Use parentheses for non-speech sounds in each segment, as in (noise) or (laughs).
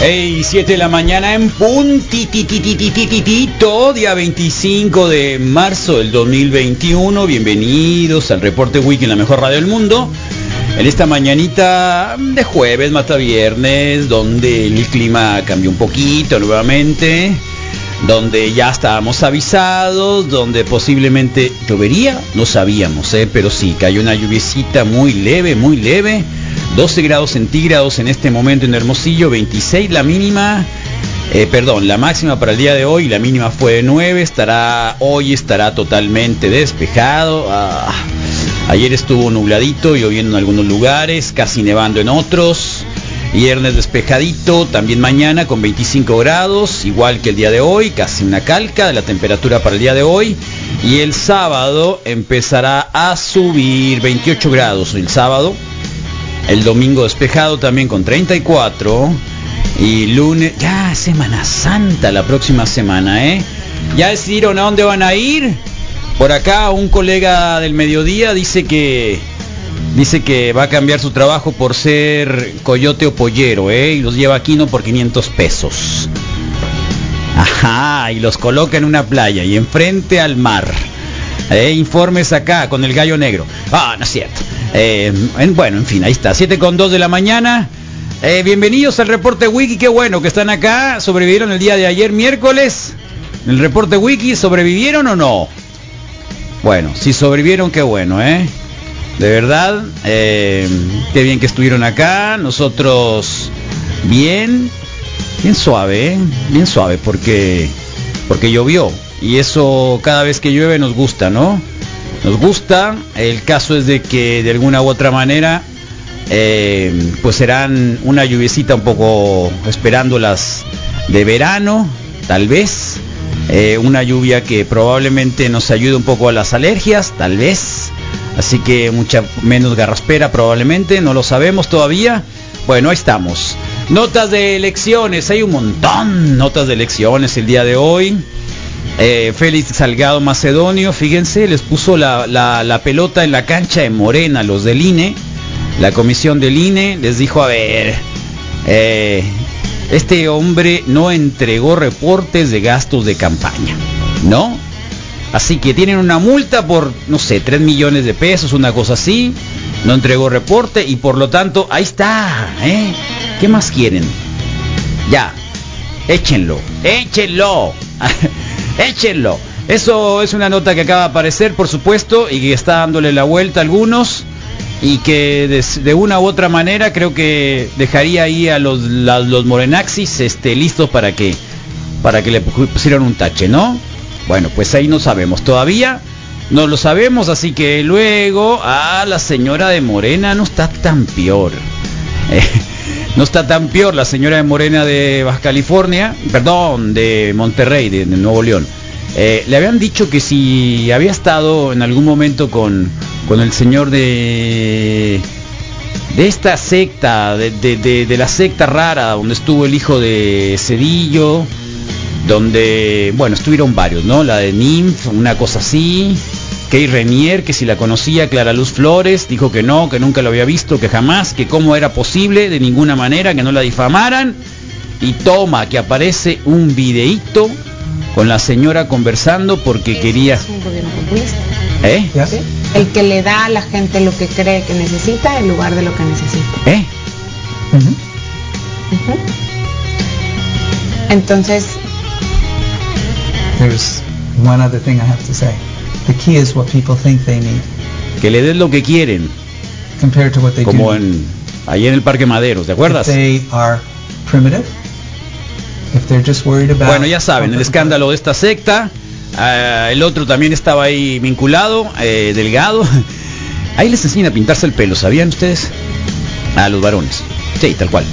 Hey, 7 de la mañana en puntitititititito, día 25 de marzo del 2021. Bienvenidos al Reporte Wiki en la mejor radio del mundo. En esta mañanita de jueves, mata viernes, donde el clima cambió un poquito nuevamente, donde ya estábamos avisados, donde posiblemente llovería, no sabíamos, ¿eh? pero sí, cayó una lluviecita muy leve, muy leve. 12 grados centígrados en este momento en Hermosillo, 26 la mínima, eh, perdón, la máxima para el día de hoy, la mínima fue de 9, estará, hoy estará totalmente despejado. Ah, ayer estuvo nubladito, lloviendo en algunos lugares, casi nevando en otros. Viernes despejadito, también mañana con 25 grados, igual que el día de hoy, casi una calca de la temperatura para el día de hoy. Y el sábado empezará a subir 28 grados el sábado. El domingo despejado también con 34. Y lunes, ya Semana Santa la próxima semana, ¿eh? ¿Ya decidieron a dónde van a ir? Por acá un colega del mediodía dice que dice que va a cambiar su trabajo por ser coyote o pollero, ¿eh? Y los lleva aquí no por 500 pesos. Ajá, y los coloca en una playa y enfrente al mar. Eh, informes acá con el gallo negro. Ah, no es cierto. Eh, en, bueno, en fin, ahí está. 7 con 2 de la mañana. Eh, bienvenidos al reporte Wiki. Qué bueno que están acá. ¿Sobrevivieron el día de ayer, miércoles? ¿El reporte Wiki sobrevivieron o no? Bueno, si sobrevivieron, qué bueno, ¿eh? De verdad, qué bien que estuvieron acá. Nosotros, bien, bien suave, bien suave, porque, porque llovió. Y eso cada vez que llueve nos gusta, ¿no? Nos gusta. El caso es de que de alguna u otra manera, eh, pues serán una lluviecita un poco esperándolas de verano, tal vez. Eh, una lluvia que probablemente nos ayude un poco a las alergias, tal vez. Así que mucha menos garraspera probablemente, no lo sabemos todavía. Bueno, ahí estamos. Notas de elecciones, hay un montón notas de elecciones el día de hoy. Eh, Félix Salgado Macedonio, fíjense, les puso la, la, pelota en la cancha de Morena, los del INE, la comisión del INE, les dijo, a ver, eh, este hombre no entregó reportes de gastos de campaña, ¿no? Así que tienen una multa por, no sé, 3 millones de pesos, una cosa así, no entregó reporte y por lo tanto, ahí está, ¿eh? ¿Qué más quieren? Ya, échenlo, échenlo. (laughs) échenlo. Eso es una nota que acaba de aparecer, por supuesto, y que está dándole la vuelta a algunos y que de, una u otra manera creo que dejaría ahí a los, los morenaxis este, listos para que, para que le pusieran un tache, ¿no? Bueno, pues ahí no sabemos todavía. No lo sabemos, así que luego a la señora de Morena no está tan peor. (laughs) no está tan peor la señora de Morena de Baja California, perdón, de Monterrey, de, Nuevo León. Eh, le habían dicho que si había estado en algún momento con, con el señor de de esta secta, de, de, de, de, la secta rara, donde estuvo el hijo de Cedillo, donde, bueno, estuvieron varios, ¿no? La de Nymph, una cosa así. Kay Renier, que si la conocía, Clara Luz Flores, dijo que no, que nunca lo había visto, que jamás, que cómo era posible, de ninguna manera, que no la difamaran. Y toma, que aparece un videíto con la señora conversando porque quería... Es un gobierno populista. ¿Eh? ¿sí? El que le da a la gente lo que cree que necesita en lugar de lo que necesita. ¿Eh? Entonces, There's one other thing I have to say. The key is what people think they need Que le den lo que quieren, compared to what they como do. en ahí en el Parque Maderos, ¿te If acuerdas? they are primitive, if they're just worried about Bueno, ya saben, el escándalo de esta secta. ah, el otro también estaba ahí vinculado, eh, delgado. (laughs) Ahí les enseñan a pintarse el pelo, ¿sabían ustedes? A los varones. Sí, tal cual.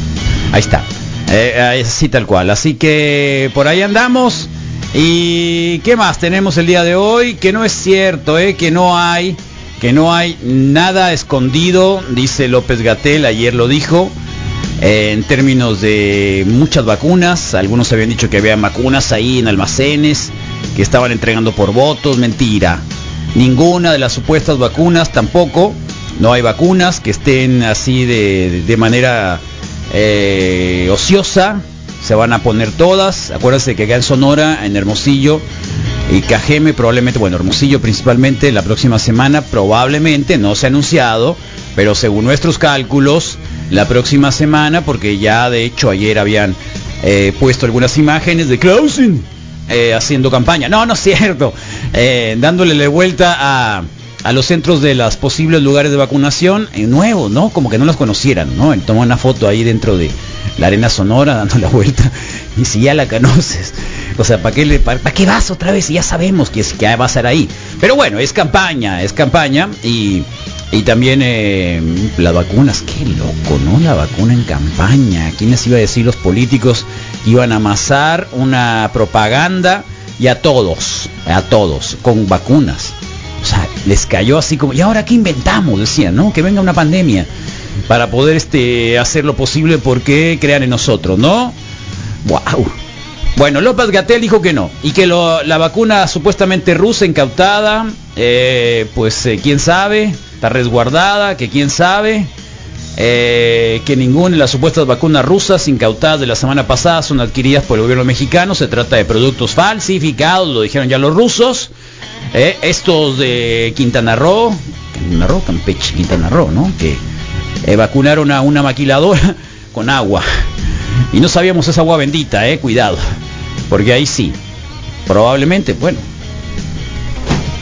Ahí está. Eh, sí, tal cual. Así que por ahí andamos. ¿Y qué más tenemos el día de hoy? Que no es cierto, ¿eh? que no hay, que no hay nada escondido, dice López Gatel, ayer lo dijo, en términos de muchas vacunas. Algunos habían dicho que había vacunas ahí en almacenes, que estaban entregando por votos, mentira. Ninguna de las supuestas vacunas tampoco. No hay vacunas que estén así de, de manera eh, ociosa se van a poner todas. Acuérdense que acá en Sonora, en Hermosillo y Cajeme probablemente, bueno, Hermosillo principalmente, la próxima semana probablemente, no se ha anunciado, pero según nuestros cálculos, la próxima semana, porque ya de hecho ayer habían eh, puesto algunas imágenes de Clausen eh, haciendo campaña. No, no es cierto. Eh, dándole la vuelta a, a los centros de los posibles lugares de vacunación eh, nuevos, ¿no? Como que no los conocieran, ¿no? Él tomó una foto ahí dentro de la arena sonora (laughs) dando la vuelta. Y si ya la conoces, o sea, ¿para qué, le, para, qué vas otra vez? Ya sabemos que, es, que va a ser ahí. Pero bueno, es campaña, es campaña y, y también eh, las vacunas, qué loco, ¿no? La vacuna en campaña. ¿Quién les iba a decir los políticos que iban a amasar una propaganda y a todos, a todos, con vacunas? O sea, les cayó así como, ¿y ahora qué inventamos? Decían, ¿no? Que venga una pandemia para poder este, hacer lo posible porque crean en nosotros, ¿no? ¡Wow! Bueno, López Gatel dijo que no, y que lo, la vacuna supuestamente rusa incautada, eh, pues eh, quién sabe, está resguardada, que quién sabe, eh, que ninguna de las supuestas vacunas rusas incautadas de la semana pasada son adquiridas por el gobierno mexicano, se trata de productos falsificados, lo dijeron ya los rusos, eh, estos de Quintana Roo, Quintana Roo, Campeche, Quintana Roo, ¿no? Que vacunaron a una maquiladora (laughs) con agua. Y no sabíamos esa agua bendita, eh, cuidado. Porque ahí sí, probablemente, bueno,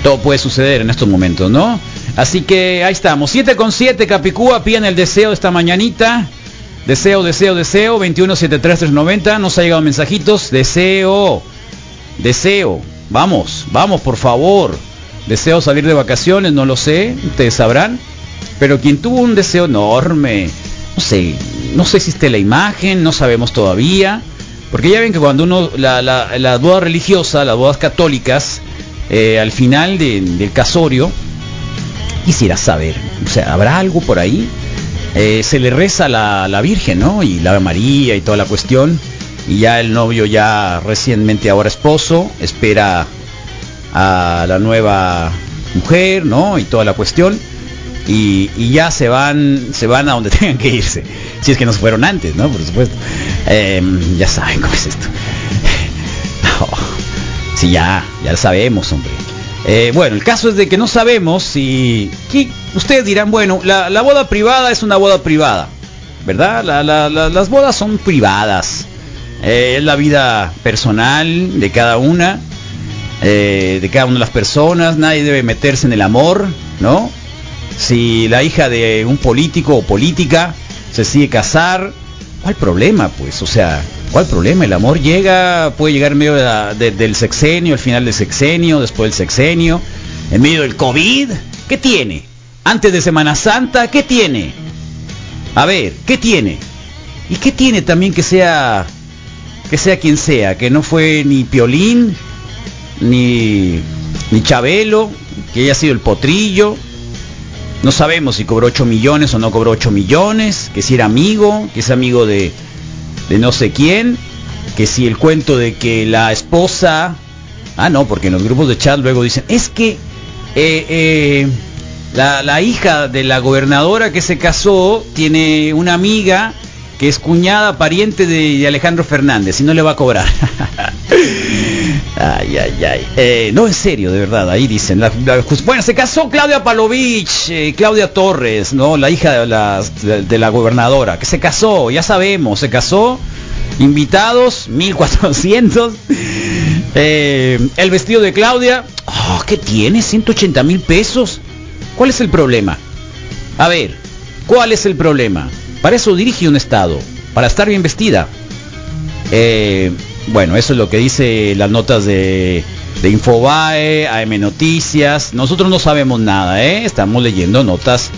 todo puede suceder en estos momentos, ¿no? Así que ahí estamos, 7 con 7, Capicúa, piden el deseo esta mañanita. Deseo, deseo, deseo, 2173390, nos ha llegado mensajitos, deseo, deseo, vamos, vamos por favor. Deseo salir de vacaciones, no lo sé, ustedes sabrán. Pero quien tuvo un deseo enorme, no sé, no sé si esté la imagen, no sabemos todavía. Porque ya ven que cuando uno, la, la, la boda religiosa, las bodas católicas, eh, al final de, del casorio, quisiera saber, o sea, ¿habrá algo por ahí? Eh, se le reza la, la Virgen, ¿no? Y la María y toda la cuestión. Y ya el novio, ya recientemente ahora esposo, espera a la nueva mujer, ¿no? Y toda la cuestión. Y, y, ya se van se van a donde (laughs) tengan que irse. Si es que no se fueron antes no por supuesto. Eh, ya saben cómo es esto. (laughs) No. sí ya ya sabemos hombre. Eh, bueno el caso es de que no sabemos si ustedes dirán bueno la, la, boda privada es una boda privada verdad la, la, las bodas son privadas eh, es la vida personal de cada una eh, de cada una de las personas nadie debe meterse en el amor no si la hija de un político o política se sigue casar, ¿cuál problema? Pues, o sea, ¿cuál problema? El amor llega, puede llegar en medio del sexenio, al final del sexenio, después del sexenio, en medio del COVID, ¿qué tiene? Antes de Semana Santa, ¿qué tiene? A ver, ¿qué tiene? ¿Y qué tiene también que sea que sea quien sea, que no fue ni Piolín, ni ni Chabelo, que haya sido el potrillo, no sabemos si cobró 8 millones o no cobró 8 millones, que si era amigo, que es amigo de, de no sé quién, que si el cuento de que la esposa... Ah, no, porque en los grupos de chat luego dicen, es que eh, eh, la, la hija de la gobernadora que se casó tiene una amiga que es cuñada, pariente de, de, Alejandro Fernández y no le va a cobrar. (laughs) ay, ay, ay. Eh, no, en serio, de verdad, ahí dicen. La, la, bueno, se casó Claudia Palovich, eh, Claudia Torres, ¿no? La hija de la, de, de la gobernadora, que se casó, ya sabemos, se casó. Invitados, 1400. Eh, el vestido de Claudia, oh, ¿qué tiene? 180 mil pesos. ¿Cuál es el problema? A ver, ¿cuál es el problema? Para eso dirige un Estado, para estar bien vestida. Eh, bueno, eso es lo que dice las notas de, Infobae, AM Noticias. Nosotros no sabemos nada, ¿eh? Estamos leyendo notas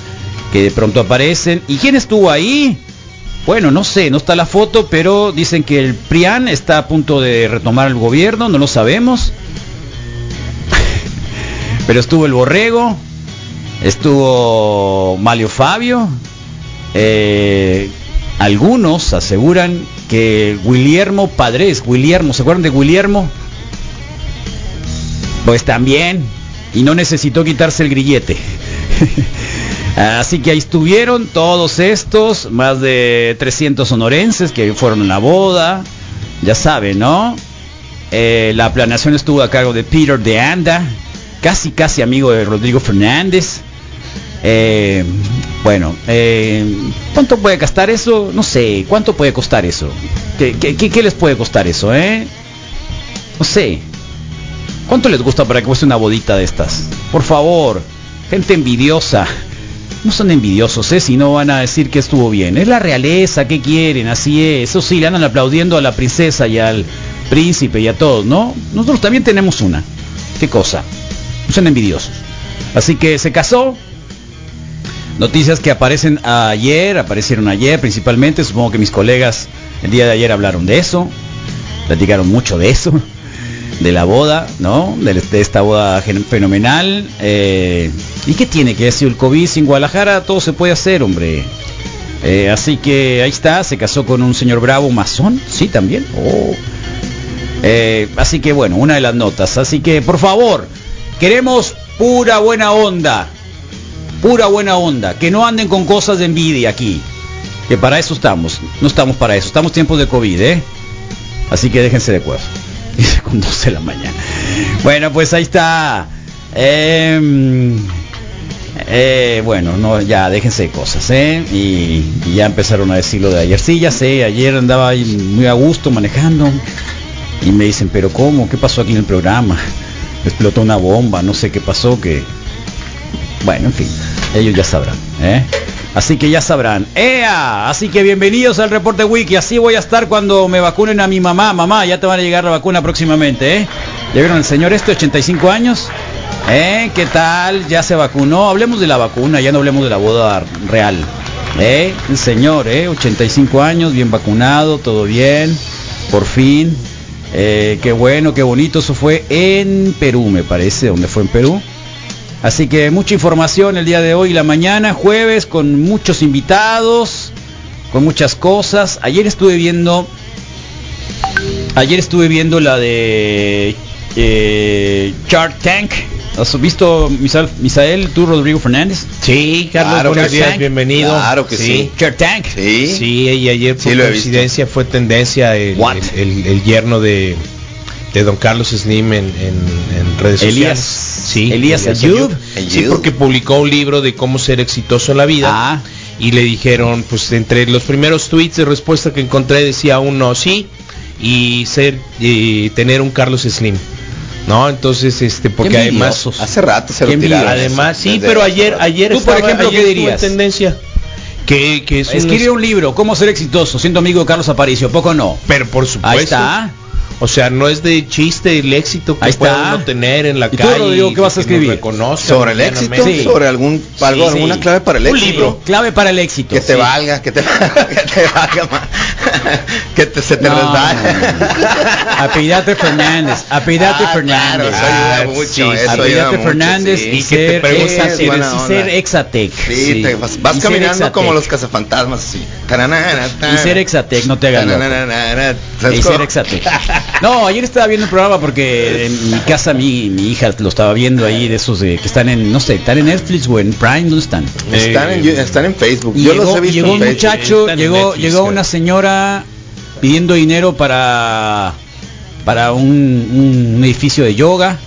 que de pronto aparecen. ¿Y quién estuvo ahí? Bueno, no sé, no está la foto, pero dicen que el PRIAN está a punto de retomar el gobierno, no lo sabemos. (laughs) pero estuvo el Borrego, estuvo Malio Fabio, eh, algunos aseguran que Guillermo Padres, Guillermo, ¿se acuerdan de Guillermo? Pues también, y no necesitó quitarse el grillete. (laughs) Así que ahí estuvieron todos estos, más de 300 sonorenses que fueron a la boda. ya saben, ¿no? Eh, la planeación estuvo a cargo de Peter de Anda, casi casi amigo de Rodrigo Fernández. Eh, bueno, eh, ¿cuánto puede costar eso? No sé, ¿cuánto puede costar eso? ¿Qué, les puede costar eso, eh? No sé. ¿Cuánto les gusta para que cueste una bodita de estas? Por favor, gente envidiosa. No son envidiosos, ¿eh? Si no van a decir que estuvo bien. Es la realeza, ¿qué quieren? Así es. Eso sí, le andan aplaudiendo a la princesa y al príncipe y a todos, ¿no? Nosotros también tenemos una. ¿Qué cosa? No son envidiosos. Así que se casó. Noticias que aparecen ayer, aparecieron ayer principalmente. Supongo que mis colegas el día de ayer hablaron de eso. Platicaron mucho de eso. (laughs) De la boda, ¿no? De, esta boda fenomenal. Eh, ¿Y qué tiene que decir el COVID? Sin Guadalajara todo se puede hacer, hombre. Eh, así que ahí está, se casó con un señor bravo masón, sí, también. Oh. Eh, así que bueno, una de las notas. Así que por favor, queremos pura buena onda. Pura buena onda. Que no anden con cosas de envidia aquí. Que para eso estamos. No estamos para eso. Estamos tiempos de COVID, ¿eh? Así que déjense de. (laughs) Dice con 12 de la mañana. Bueno, pues ahí está. Em, eh, bueno, no, ya déjense de cosas, ¿eh? Y, y ya empezaron a decir lo de ayer. Sí, ya sé, ayer andaba muy a gusto manejando. Y me dicen, pero ¿cómo? ¿Qué pasó aquí en el programa? Explotó una bomba, no sé qué pasó, que... Bueno, en fin, ellos ya sabrán, ¿eh? Así que ya sabrán. ¡Ea! Así que bienvenidos al Reporte Wiki. Así voy a estar cuando me vacunen a mi mamá. Mamá, ya te van a llegar la vacuna próximamente, ¿eh? ¿Ya vieron al señor este, 85 años? ¿Eh? ¿Qué tal? ¿Ya se vacunó? Hablemos de la vacuna, ya no hablemos de la boda real. ¿Eh? El señor, ¿eh? 85 años, bien vacunado, todo bien. Por fin. Eh, qué bueno, qué bonito. Eso fue en Perú, me parece, donde fue en Perú. Así que mucha información el día de hoy, la mañana, jueves, con muchos invitados, con muchas cosas. Ayer estuve viendo, ayer estuve viendo la de eh, Shark Tank. ¿Has visto, Misael, Misael, tú, Rodrigo Fernández? Sí, Carlos, Claro buenos días, sí. bienvenido. Claro que sí. Shark Tank. Sí. Sí, y ayer por Sí, coincidencia fue tendencia el, el, el- el yerno de, de don Carlos Slim en, en- en redes Elías. sociales. Sí, Elías Ayub. Sí, porque publicó un libro de cómo ser exitoso en la vida. Ah. Y le dijeron, pues entre los primeros tweets de respuesta que encontré decía uno sí y ser y tener un Carlos Slim. ¿No? Entonces, este, porque además. Hace rato se Qué lo tiraron. envidia. Además, sí, desde pero ayer, ayer Tú, por ejemplo, ayer ¿qué dirías? tendencia. Que, que es un libro, ¿Cómo ser exitoso? Siendo amigo de Carlos Aparicio, ¿poco no? Pero por supuesto. Ahí está. O sea, no es de chiste el éxito que Ahí puede está. uno tener en la ¿Y tú, calle. Rodrigo, qué y vas a escribir? sobre el éxito. Sí. sobre algún algo, Sí, alguna clave para el Un éxito. libro. Clave para el éxito. Que te sí. valga, que te, (laughs) que te valga más. que te, se te No, resbala. Apellidate Fernández, apellidate Ah, Fernández. claro, eso ayuda Ah, mucho, sí, eso ayuda Apellidate mucho, Fernández sí. y, Y que te ser preguntan Exatec, si eres- y ser Exatec. Sí, te vas, vas Y ser caminando Exatec. como los cazafantasmas así. Y ser Exatec, no te loco. ¿Sabes Y ser cómo? Exatec. (laughs) No, ayer estaba viendo el programa porque en mi casa mi, mi hija lo estaba viendo ahí de esos de, que están en, no sé, están en Netflix o en Prime, ¿dónde están? Están en, están en Facebook. Y Yo llegó, los he visto llegó un Facebook. muchacho, Están llegó, Netflix, llegó una señora pidiendo dinero para para un, un edificio de yoga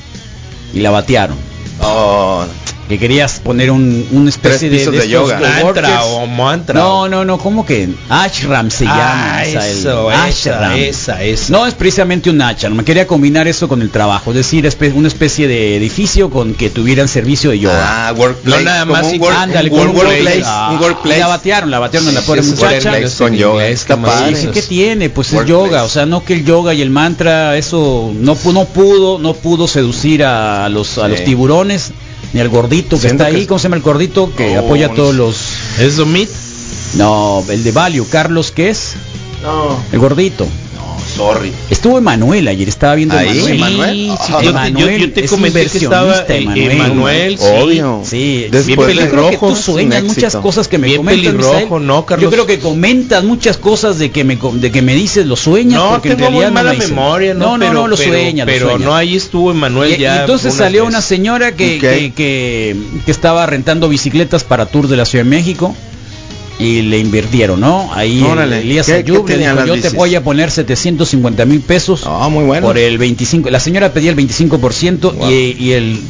y la batearon. Oh, Que querías poner un, una especie pisos de estos yoga. Mantra o mantra. No, no, no, ¿cómo que? Ashram se llama. Ah, Misael. eso, Ashram. esa, esa, esa. No es precisamente un ashram, me quería combinar eso con el trabajo, es decir, espe- una especie de edificio con que tuvieran servicio de yoga. ah, workplace. No, nada más un work- Ándale, un con un workplace. workplace. Un Ah, workplace. Y la batearon, la batearon a la Sí, pobre sí, es muchacha. con yoga. Está ¿qué más padre. Dice, ¿qué tiene? Pues es Workplace. yoga, o sea, no que el yoga y el mantra, eso no, no pudo, no pudo seducir a los, a Sí. los tiburones, ni al gordito que Siento está ahí, ¿cómo se llama el gordito? Que apoya a todos los... ¿Es Domit? No, el de Value, Carlos, ¿qué es? No, El gordito. No, sorry. Estuvo Emanuel ayer, estaba viendo Ahí, Emanuel. Emanuel. Sí, sí, Ah, yo, te, Emanuel yo- yo te es comenté que estaba eh, Emanuel. Emanuel, sí. Obvio. Sí, Después bien de- pelirrojo. Yo creo que tú sueñas muchas cosas que me Bien comentas. pelirrojo, Misael. ¿no, Carlos? Yo creo que comentas muchas cosas de que me de que me dices lo sueñas No, porque en tengo muy realidad no mala lo hice. memoria, ¿no? No, no, pero, no, lo pero- sueñas, Pero no, ahí estuvo Emanuel Y, y ya. entonces unas salió veces. una señora que, que, que- que estaba rentando bicicletas para Tour de la Ciudad de México y le invirtieron, ¿no? Ahí Órale. Elías ¿Qué- Ayub qué le dijo, yo te voy a poner 750 mil pesos No, muy bueno. por el 25. La señora pedía el 25% Wow. y, y el,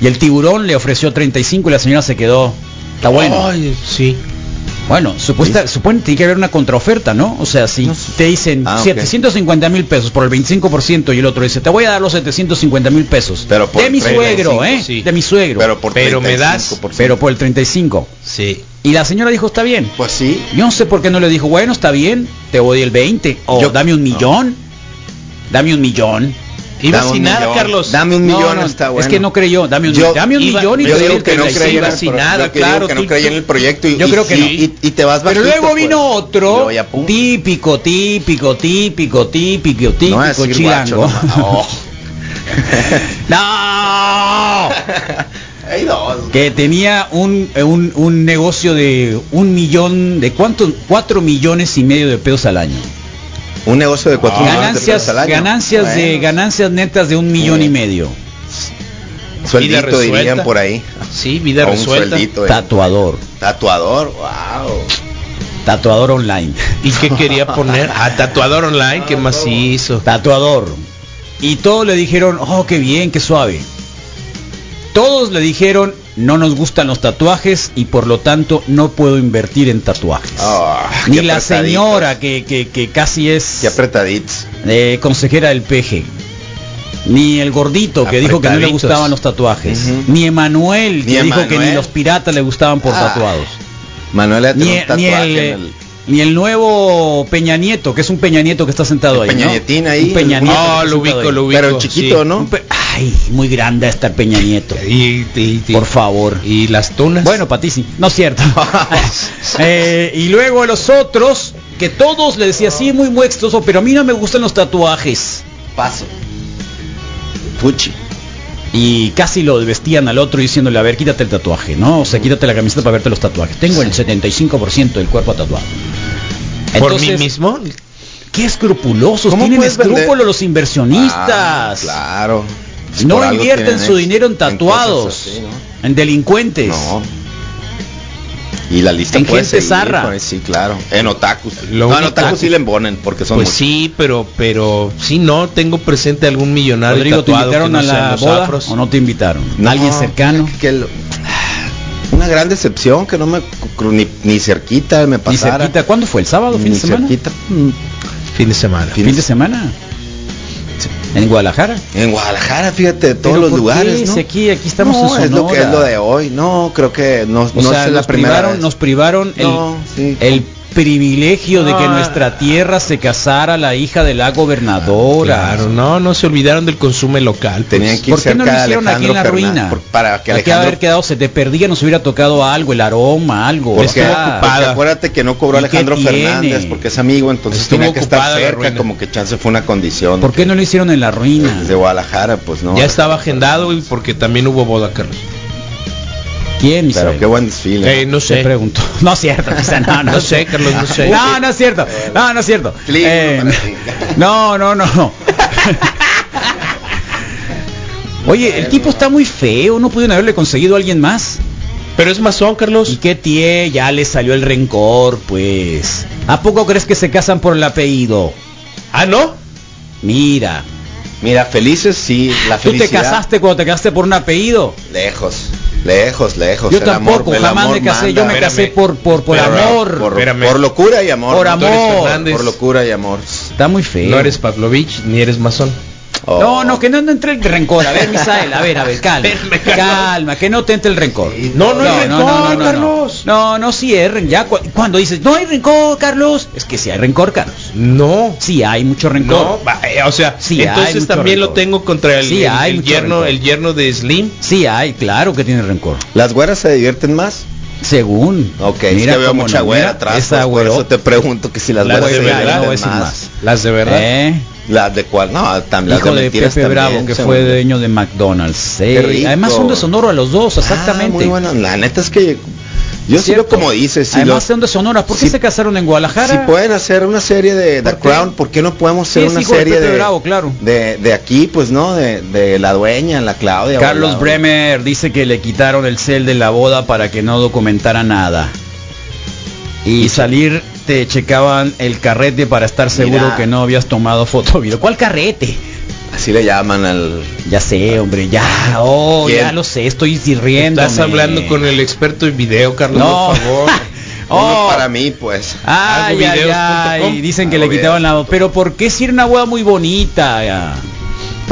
y el tiburón le ofreció 35 y la señora se quedó. Está bueno. Ay, sí. Bueno, supuesta, supone que tiene que haber una contraoferta, ¿no? O sea, si No sé. te dicen Ah, ok. 750 mil pesos por el 25% y el otro dice, te voy a dar los 750 mil pesos. Pero por de mi 35, suegro, ¿eh? sí. De mi suegro. Pero por Pero me das- 35%. Pero por el 35. Sí. Y la señora dijo, está bien. Pues sí. Yo no sé por qué no le dijo, bueno, está bien, te doy el 20. O Yo- dame un millón. Dame un millón. Iba Dame sin nada, millón. Carlos. Dame un No, millón, no, está bueno. Es que no creyó, dame un, Yo- dame un iba- millón y yo digo que no 35. creía en el sin nada, claro, que no creía en el proyecto y, Yo creo que y- no. y, y te vas Pero bajito, luego pues. vino otro típico, típico, típico, típico, No típico decir chilango. guacho, no. (laughs) (laughs) No. Hay dos. Que tenía un, un, un negocio de un millón, de cuánto, cuatro millones y medio de pesos al año. Un negocio de cuatro millones de ganancias, pesos al año. ganancias de ganancias netas de un millón Sí. y medio. Sueldito dirían por ahí. Sí, vida O un resuelta. sueldito. eh. Tatuador, Tatuador. Wow. tatuador online. ¿Y qué quería poner? A tatuador online, ¿qué más hizo? Tatuador. Y todos le dijeron, oh, qué bien, qué suave. Todos le dijeron, no nos gustan los tatuajes y por lo tanto no puedo invertir en tatuajes. Ah, Ni la señora que, que- que casi es eh, consejera del PG. Ni el gordito que dijo que no le gustaban los tatuajes. Ni Emanuel que Ni dijo que ni los piratas le gustaban por Ah. tatuados. Manuel Ni, ni tatuaje el, en el- ni el nuevo Peña Nieto, que es un Peña Nieto que está sentado El ahí. Peña ¿no? Nietín ahí, Un Peña Nieto está lo ubico, lo ubico. Pero el chiquito, sí. ¿no? Ay, muy grande está el Peña Nieto. Y, y- y- Por favor. Y las tunas. Bueno, para ti sí. No es cierto. (laughs) Eh, y luego a los otros, que todos le decía, sí, muy muy exitoso, pero a mí no me gustan los tatuajes. Paso. Puchi. Y casi lo vestían al otro diciéndole, a ver, quítate el tatuaje, ¿no? O sea, quítate la camiseta para verte los tatuajes. Tengo el 75% del cuerpo tatuado. por mí mismo. Qué escrupulosos, ¿Cómo tienen vender? escrúpulos los inversionistas. Ah, claro. No invierten su dinero en tatuados, así, ¿no? en delincuentes. No. Y la lista En puede gente seguir, zarra. pues, Sí, claro. En otakus. Lo no, en otakus sí le embonen porque son Pues muchos. sí, pero pero sí no tengo presente algún millonario Rodrigo, ¿te invitaron no a la los boda afros. o no te invitaron? No, ¿Alguien cercano? que lo- una gran decepción que no me ni, ni cerquita me Ni pasara. cerquita. ¿Cuándo fue? ¿El sábado? ¿Fin Ni de semana? cerquita. Fin de semana. ¿Fin de semana? ¿En Guadalajara? En Guadalajara, fíjate, de todos ¿Pero los lugares, aquí, aquí estamos no, en es lo que es lo de hoy. No, creo que no, O no sea, es la nos primera privaron, vez. nos privaron el, No, sí. el privilegio de que en No, nuestra tierra se casara la hija de la gobernadora. Claro, no, no se olvidaron del consumo local. pues. Tenían que ir ¿Por qué no cerca lo de hicieron aquí en la ruina? Por- para que Aquí Alejandro haber quedado, se te perdía, nos hubiera tocado algo, el aroma, algo. Porque, acuérdate que no cobró ¿Y qué Alejandro tiene? Fernández porque es amigo, entonces Estuvo tenía que estar cerca, como que chance fue una condición. ¿Por qué no lo hicieron en la ruina? Desde Guadalajara, pues no. Ya estaba agendado y porque también hubo boda, Carlos. ¿Quién, Pero qué buen desfile. Eh, no Te sé. pregunto. (laughs) No es cierto, no, no, (laughs) No sé, Carlos, no sé. No, no es cierto. No, no es cierto. Eh, no, no, no. (laughs) Oye, el tipo está muy feo, no pudieron haberle conseguido a alguien más. Pero es masón, ¿Y Carlos. qué tie? Ya le salió el rencor, pues. ¿A poco crees que se casan por el apellido? Ah, ¿no? Mira, Mira, felices sí, la ¿tú te felicidad. casaste cuando te casaste por un apellido? Lejos, lejos, lejos. Yo El tampoco, amor- el jamás amor me casé, yo me casé Espérame. por por por Espérame. amor. Por, locura y amor. Por amor. Fernández. Por locura y amor. Está muy feo. No eres Pavlovich ni eres masón. Oh. No, no, que no, no entre el rencor. A ver, (laughs) Misael, a ver, a ver, calma. Calma, que no te entre el rencor. No, no hay rencor, Carlos. No, no, sí hay rencor. Ya cu- cuando dices, no hay rencor, Carlos, es que sí hay rencor, Carlos. No. Sí hay mucho rencor. No, eh, o sea, Sí, hay entonces también rencor. lo tengo contra el, Sí, el- hay el mucho yerno, rencor. el yerno de Slim. Sí hay, claro que tiene rencor. ¿Las güeras se divierten más? Según. Ok, es Mira que veo mucha no, güera mira, atrás. Esa pues, por eso te pregunto que si las Las güeras de se divierten no más. Las de verdad. ¿Eh? ¿Las de cuál? No, tam- las Hijo de de Pepe también, Bravo, que fue me- dueño de McDonald's. Eh. Además son de Sonora los dos, exactamente. Ah, muy bueno. La neta es que yo sí como dices. Si, Además son de Sonora. ¿Por qué si- se casaron en Guadalajara? si pueden hacer una serie de The. Crown, ¿por qué no podemos hacer Sí, una serie de, Bravo, claro. de, de aquí, pues no? De, de la dueña, la Claudia. Carlos la- Bremer dice que le quitaron el cel de la boda para que no documentara nada. Y salir te checaban el carrete para estar seguro Mira. que no habías tomado foto o video. ¿Cuál carrete? Así le llaman al... Ya sé, hombre, ya, oh, ¿Quién? ya lo sé, estoy riendo. Estás hablando con el experto en video, Carlos, No. por favor. (laughs) Uno Oh. para mí, pues. Ay, ay, dicen que le quitaban la... Pero ¿por qué si era una boda muy bonita?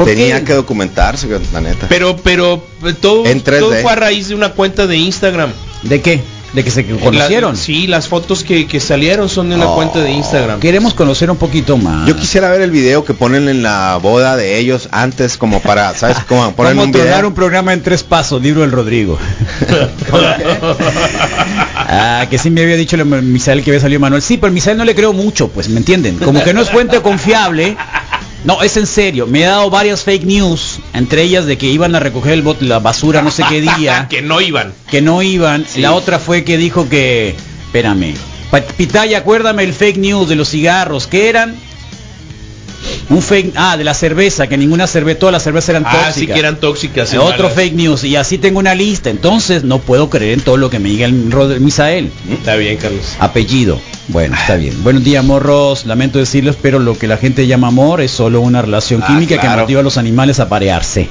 Tenía qué? que documentarse, la neta. Pero, pero todo, En 3D. todo fue a raíz de una cuenta de Instagram. ¿De qué? ¿De que se conocieron? La- sí, las fotos que, que salieron son de una Oh. cuenta de Instagram. Queremos conocer un poquito más. Yo quisiera ver el video que ponen en la boda de ellos antes como para, ¿sabes? Como (laughs) ponen ¿Cómo un video. un programa en tres pasos? Libro del Rodrigo. (laughs) ah, que sí me había dicho el Misael que había salido Manuel. Sí, pero el Misael no le creo mucho, pues, ¿me entienden? Como que no es fuente confiable. No, es en serio. Me ha dado varias fake news, entre ellas de que iban a recoger el bot, la basura no sé qué día, (laughs) que no iban. que no iban. La otra fue que dijo que, espérame, Pitaya, acuérdame el fake news de los cigarros, que eran un fake, ah, de la cerveza, que ninguna cerveza, todas las cervezas eran Ah, tóxicas. sí que eran tóxicas. y Otro fake news y así tengo una lista, entonces no puedo creer en todo lo que me diga el Rod- Misael. Está bien, Carlos. Apellido. Bueno, está bien. Buenos días, morros. Lamento decirles, pero lo que la gente llama amor es solo una relación Ah, química que motiva a los animales a parearse.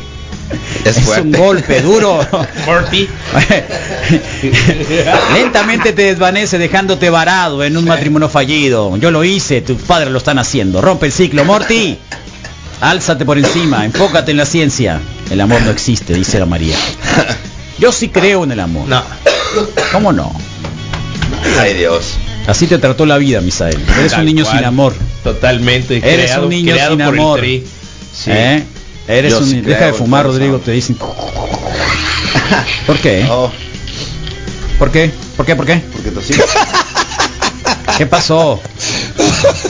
Es un golpe duro. (laughs) Morty. (laughs) Lentamente te desvanece dejándote varado en un matrimonio fallido. Yo lo hice, tus padres lo están haciendo. Rompe el ciclo, Morty. Álzate por encima, enfócate en la ciencia. El amor no existe, dice la María. Yo sí creo en el amor. No. ¿Cómo no? Ay, Dios. Así te trató la vida, Misael. Eres Tal un niño cual. sin amor. Totalmente. Eres creado- un niño sin por el amor. Tri. Sí. ¿Eh? Eres Yo un sí deja de fumar. Rodrigo, te dicen. (laughs) ¿Por qué? Oh, ¿Por qué? ¿Por qué? ¿Por qué? porque tú sí. ¿Qué pasó?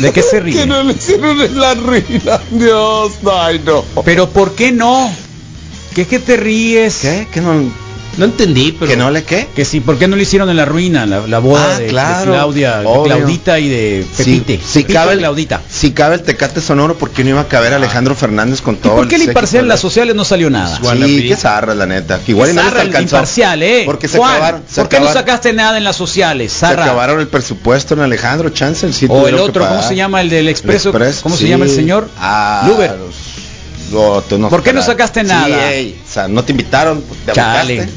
¿De qué se ríe? le hicieron en la ruina. Dios, ay, no. Pero ¿por qué no? ¿Qué es que te ríes? ¿Qué? ¿Que no, No entendí, pero. ¿Que no le qué? Que sí, ¿por qué no lo hicieron en la ruina? La, la boda Ah, de, de claro, Claudia, de obvio. Claudita y de Pepite. Si, Pepito cabe y el, Claudita. si cabe el Tecate Sonoro, ¿por qué no iba a caber Alejandro Fernández con ¿Y todo por qué el imparcial en las sociales no salió nada? Sí, qué zarra, la neta. Que igual y no les el imparcial, ¿eh? Porque se Juan, acabaron. se ¿Por qué no sacaste nada en las sociales? Se Zarra. acabaron el presupuesto en Alejandro Chance. Sí O el otro, ¿cómo se llama? El del Expreso. ¿Cómo se llama el señor? Ah, Luber. Tú ¿Por qué no sacaste Sí, nada? ey, o sea, no te invitaron, te Chale.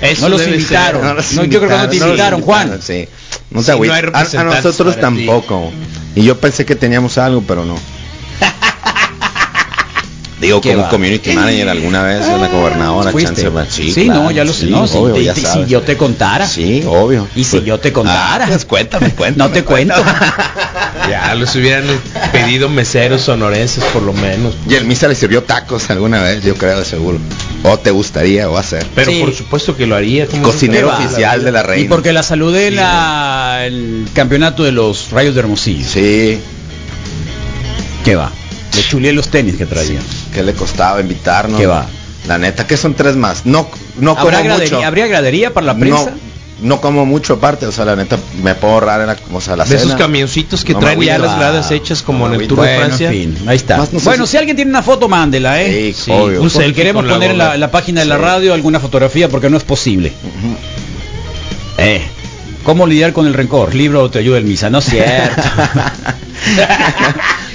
Eso No los invitaron. ser. No, los No, yo creo que no te los invitaron, Juan. Sí. No Sí, te no agüites. hay a, a nosotros ti. tampoco. Y yo pensé que teníamos algo, pero no. (laughs) Digo, ¿Qué como va? community manager alguna vez en la gobernadora, ¿Fuiste? chance. Sí, Sí, claro, no, ya lo sé. sí, no, si, obvio, te- ya te- si sabes. yo te contara. Sí, obvio. Y si yo te contara. Ah, pues cuéntame, (laughs) cuéntame. No te cuento. (laughs) Ya los hubieran pedido meseros sonorenses por lo menos. Y el Misa le sirvió tacos alguna vez, yo creo, de seguro. O te gustaría, o hacer. Pero Sí. por supuesto que lo haría. como Cocinero va? oficial de la Y reina. porque la saludé en la- el campeonato de los rayos de Hermosillo. Sí, ¿Qué va? Le chuleé los tenis que traía. que le costaba invitarnos. ¿Qué va? La neta, que son tres más. No, no como ¿Habrá mucho. gradería, ¿Habría gradería para la prensa? No, no como mucho aparte, o sea, la neta, me puedo ahorrar en la, o sea, la De esos camioncitos que No traen ya las gradas hechas como No en el Tour de Bueno, Francia. en fin, ahí está. Más no sé bueno, si- si alguien tiene una foto, mándela, ¿eh? Sí, obvio. selfie queremos poner en la, la página de la Sí. radio alguna fotografía porque no es posible. Eh, ¿Cómo lidiar con el rencor? Libro te ayuda el misa, no es cierto. (laughs)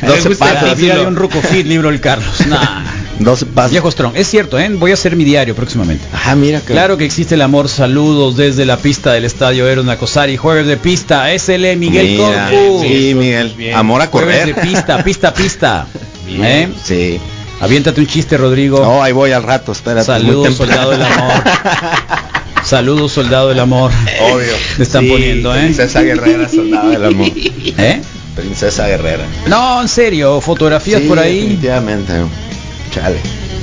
No se gusta pasa. la vida de un ruco fit, libro del Carlos. Nah. (laughs) 12 pasos. Viejo Strong, es cierto, ¿eh? Voy a hacer mi diario próximamente. Ah, mira que. Claro que existe el amor, saludos desde la pista del estadio Eros Nacosari, jueves de pista, SL Miguel Mira, Corpus. Sí, Miguel. Bien. Amor a Jueves correr. de pista, (laughs) pista, pista. Bien. ¿Eh? Sí. Aviéntate un chiste, Rodrigo. No, ahí voy al rato, espérate. Saludos, soldado del amor. Saludos, soldado del amor. Obvio. Me están Sí, poniendo, ¿eh? Princesa Guerrera, soldado del amor. ¿Eh? Princesa Guerrera. No, en serio, fotografías Sí, por ahí Definitivamente. Chale.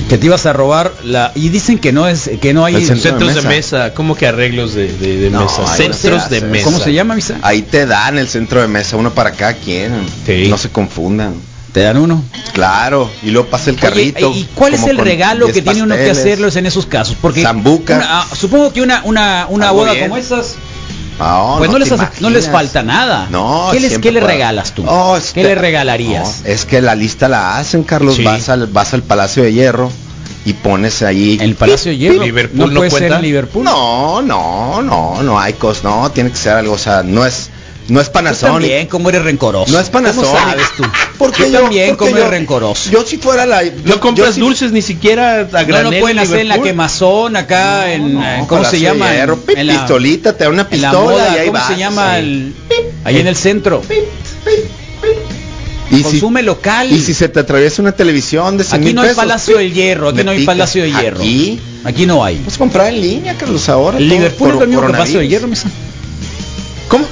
que te ibas a robar la y dicen que no es que no hay Centros de de mesa. ¿cómo que arreglos de, de, de No, mesa? Centros de mesa. ¿Cómo se llama, misa? Ahí te dan el centro de mesa, uno para cada quien. Sí. No se confundan. Te dan uno. Claro, y luego pasa el carrito. Oye, ¿Y cuál es el regalo 10 que tiene uno que hacerlos en esos casos? Porque Zambuca. una- ah, supongo que una una una boda bien. como esas No, pues no, les hace- no les falta nada. No, ¿Qué les qué le regalas tú? Es ¿Qué que- le regalarías? No, es que la lista la hacen, Carlos. Sí. Vas, al, vas al Palacio de Hierro y pones ahí. El Palacio de Hierro. Liverpool no no puede ser cuenta. en Liverpool. No, no, no, no hay cosas. No, tiene que ser algo. O sea, no es. No es Tú Panasonic. también, cómo eres rencoroso. No es Panasonic. ¿Cómo sabes tú? Porque yo- también, porque cómo yo- eres rencoroso. Yo si fuera la... No yo- compras yo si- dulces ni siquiera a no granel lo pueden en hacer en la quemazón acá en No, eh, no, ¿cómo se llama? Hierro, En- en la- pistolita, te da una en la pistola moda, y ahí ¿cómo vas, se llama? sí. el- ahí en el centro. Y si, Consume local. y si se te atraviesa una televisión de 100 Aquí no hay pesos, Palacio del Hierro, aquí no hay pica. Palacio de Hierro. Aquí Aquí no hay. puedes comprar en línea, Carlos, ahora. Liverpool es lo mismo que. Palacio de Hierro, misa. ¿Cómo?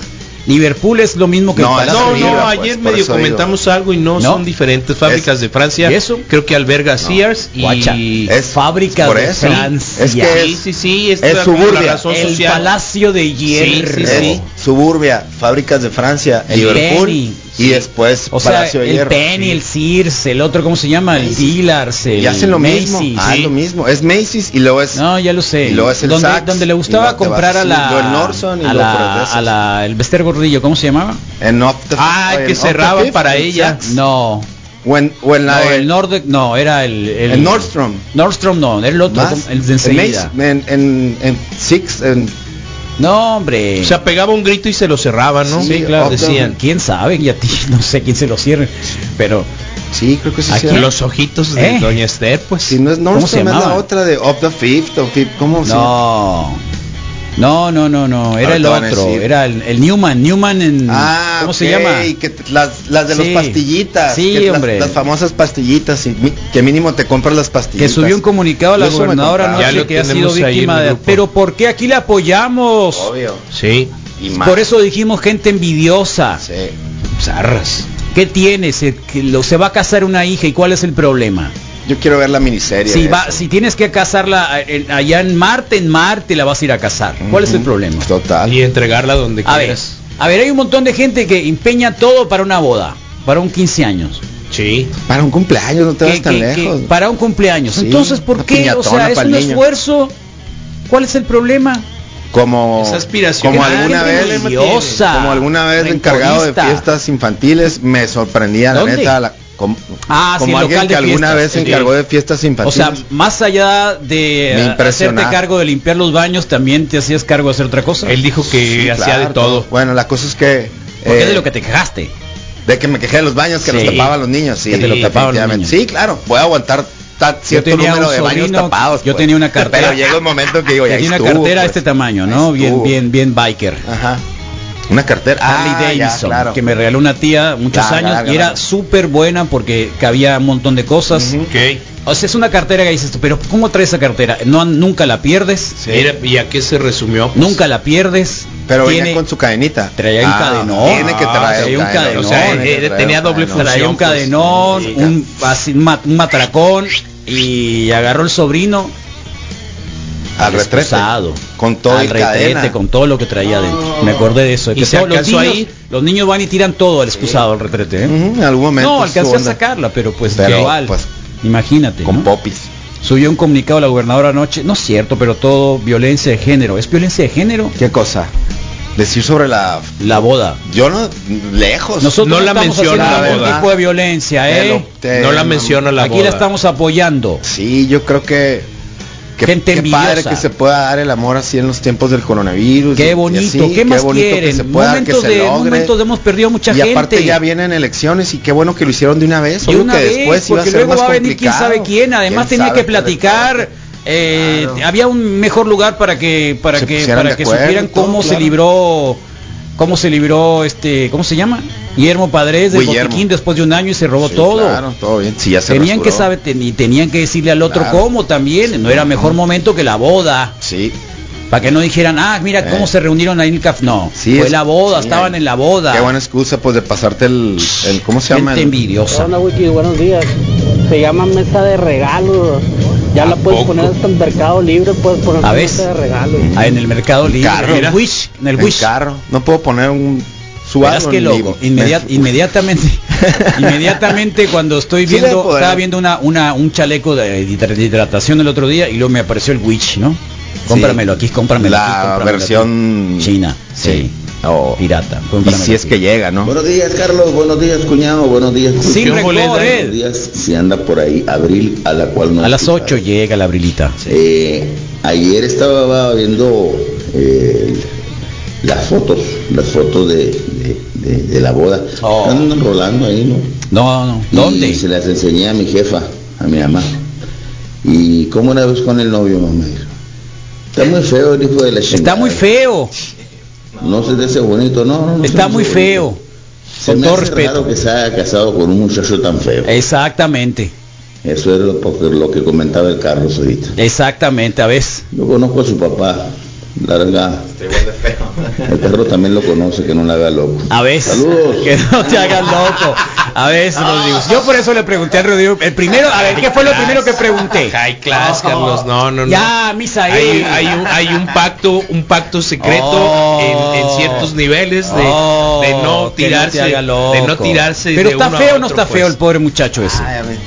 Liverpool es lo mismo que No, el No, no, pues, ayer medio digo. comentamos algo y no, No. son diferentes fábricas Es- de Francia. ¿y eso? Creo que alberga Sears y Guacha, Es fábrica por de eso. Francia. Es que Sí, es- sí, sí, es, es suburbia. el social. Palacio de Hierro. sí, sí. Suburbia, fábricas de Francia, El Liverpool Penny, y después O sea, Palacio de el Hierro. Penny, el Sears, el otro, ¿cómo se llama? El. Dillars, el y hacen lo mismo. Macy's. Ah, Sí. lo mismo. Es Macy's y luego es No, ya lo sé. Y luego es el donde, Saks, donde le gustaba comprar a la el Nordstrom y a la, a la el Bester Gordillo, ¿cómo se llamaba? en Off the- Ah, que cerraba para ella. No. O en, o en la no, de- el Nordec, no, era el el, El Nordstrom. Nordstrom no, era el otro, más, el de enseguida. En, en, en Six, en, No, hombre. O sea, pegaba un grito y se lo cerraba, ¿no? Sí, claro. Decían. ¿Quién sabe? Y a ti (laughs) no sé quién se lo cierre, pero sí, creo que sí. Aquí. Los ojitos de ¿Eh? Doña Esther, pues. Si no es ¿Cómo se es la otra de Off the Fifth o Fifth, ¿cómo se no. No, no, no, no, era el otro, era el, el Newman, Newman en Ah, ¿cómo se llama? que las, las de Sí. los pastillitas. Sí, que las- hombre. Las, famosas pastillitas, y mi- que mínimo te compras las Que pastillitas. subió un comunicado a la gobernadora anoche lo que ha sido víctima de... Pero ¿por qué aquí la apoyamos? Obvio. Sí. Y más. Por eso dijimos gente envidiosa. Sí. Zarras. ¿Qué tiene? Se, que lo- se va a casar una hija y ¿cuál es el problema? Yo quiero ver la miniserie. Si, va, si tienes que casarla en- allá en Marte, en Marte la vas a ir a casar. ¿Cuál es el problema? Total. Y entregarla donde A ver, quieras. a ver, hay un montón de gente que empeña todo para una boda, para un 15 años. Sí. Para un cumpleaños no te vas tan que- que- lejos. para un cumpleaños. Sí, Entonces, ¿por qué? O sea, es un niño. esfuerzo. ¿Cuál es el problema? como Esa aspiración. como alguna vez como alguna vez encargado de fiestas infantiles me sorprendía la ¿Dónde? neta la- Ah, sí, como el alguien local que alguna fiestas, vez se sí. encargó de fiestas O infantiles sea, más allá de eh, hacerte cargo de limpiar los baños, también te hacías cargo de hacer otra cosa. Él dijo que Sí, hacía claro, de todo. bueno la cosa es que Porque eh, es de lo que te quejaste. de que me quejé de los baños que Sí. los tapaban los niños sí Que te lo tapaban los definitivamente. niños. sí claro voy a aguantar ta- cierto tenía número un de baños sobrino, tapados yo pues. tenía una (laughs) cartera- pero llega un momento que digo ya Tenía una estuvo, cartera de pues. este tamaño, ¿no? Bien, bien, bien biker. ajá una cartera Harley ah, ya, Davidson, claro. que me regaló una tía muchos años y era súper buena porque cabía un montón de cosas. Ok. O sea, es una cartera que dices tú, pero ¿cómo traes esa cartera? No, nunca la pierdes, Mira, ¿y a qué se resumió? Pues, nunca la pierdes. pero tiene, venía con su cadenita traía un Ah, cadenón. tiene que traer traía un cadenón. O sea, eh, traer tenía un doble cadenón. traía un pues. cadenón, así, un matracón y agarró el sobrino al retrete con todo al retrete, con todo lo que traía dentro. Me acordé de eso. de ¿Y que se todos los, niños, ir? los niños van y tiran todo al excusado, al retrete. ¿eh? En algún momento No, alcancé a sacarla, pero pues Pero, igual. pues, imagínate. con ¿no? popis Subió un comunicado a la gobernadora anoche. No es cierto, pero todo violencia de género. ¿Es violencia de género? qué cosa decir sobre la La boda. yo no lejos Nosotros No la menciona la boda. tipo de violencia, Te ¿eh? lo- te- No la menciona la Aquí boda. la estamos apoyando. sí yo creo que que Gente qué padre que se pueda dar el amor así en los tiempos del coronavirus y- Qué y bonito, así, ¿qué más bonito que quieren? se pueda, que momentos se de logre. momentos hemos perdido mucha y gente. aparte ya vienen elecciones y qué bueno que lo hicieron de una vez Y solo una que vez, después iba a ser luego más va a venir quién sabe quién. Además ¿Quién tenía que qué de platicar. eh, Claro. Había un mejor lugar para que para Se que para de que supieran y cómo se claro. libró cómo se libró este cómo se llama Guillermo Padres de Guillermo. Botiquín después de un año y se robó Sí, todo. claro, todo bien sí, ya se Tenían que saber ten- y tenían que decirle al otro Claro. cómo también. No era mejor momento que la boda. sí Para que no dijeran, ah, mira Eh. cómo se reunieron ahí en el café. No, Sí, fue es- la boda, sí, estaban eh. en la boda. qué buena excusa pues de pasarte el, el cómo se llama Gente el, envidiosa. Hola Wiki, buenos días. Se llama mesa de regalos. Ya ¿A la puedes poco? poner hasta en Mercado Libre, puedes poner A mesa de regalos. Ah, en el mercado libre, carro, en el Wish, en el Wish. carro no puedo poner un suave Verás que loco, inmediat- inmediatamente, (laughs) inmediatamente cuando estoy viendo, estaba viendo una, una, un chaleco de, de hidratación el otro día y luego me apareció el Wish, ¿no? Cómpramelo aquí, cómpramelo aquí, la cómpramelo aquí. versión china, sí, o pirata. y cómpramelo si es que llega no Buenos días, Carlos. Buenos días, cuñado. Buenos días. Sin. Buenos días. Si anda por ahí, Abril, a la cual no. A las escuchaba. 8 llega la brilita. Eh, ayer estaba viendo eh, las fotos, las fotos de, de, de la boda. Oh. Andan enrolando ahí, ¿no? No, no. Y ¿Dónde? se las enseñé a mi jefa, a mi mamá. ¿Y cómo la ves con el novio, mamá? Está muy feo el hijo de la chingada. Está muy feo. No se te hace bonito, no, no. no Está muy feo. bonito. Se Con me todo hace respeto. raro que se haya casado con un muchacho tan feo. Exactamente. Eso es lo, lo que comentaba el Carlos ahorita. Exactamente, a ver. Yo conozco a su papá, la verdad. El perro también lo conoce, que no le haga loco. A ver. Saludos. (laughs) Que no te hagas loco. A ver, Rodrigo. Yo por eso le pregunté al Rodrigo. El primero, a ver, ¿qué fue lo primero que pregunté? High class, Carlos. No, no, no. Ya, misa Hay, hay un, hay un pacto, un pacto secreto Oh. en, en ciertos niveles de, Oh, de no tirarse, de no tirarse. Pero de está uno a feo o no está feo pues. el pobre muchacho ese. Ay, a ver.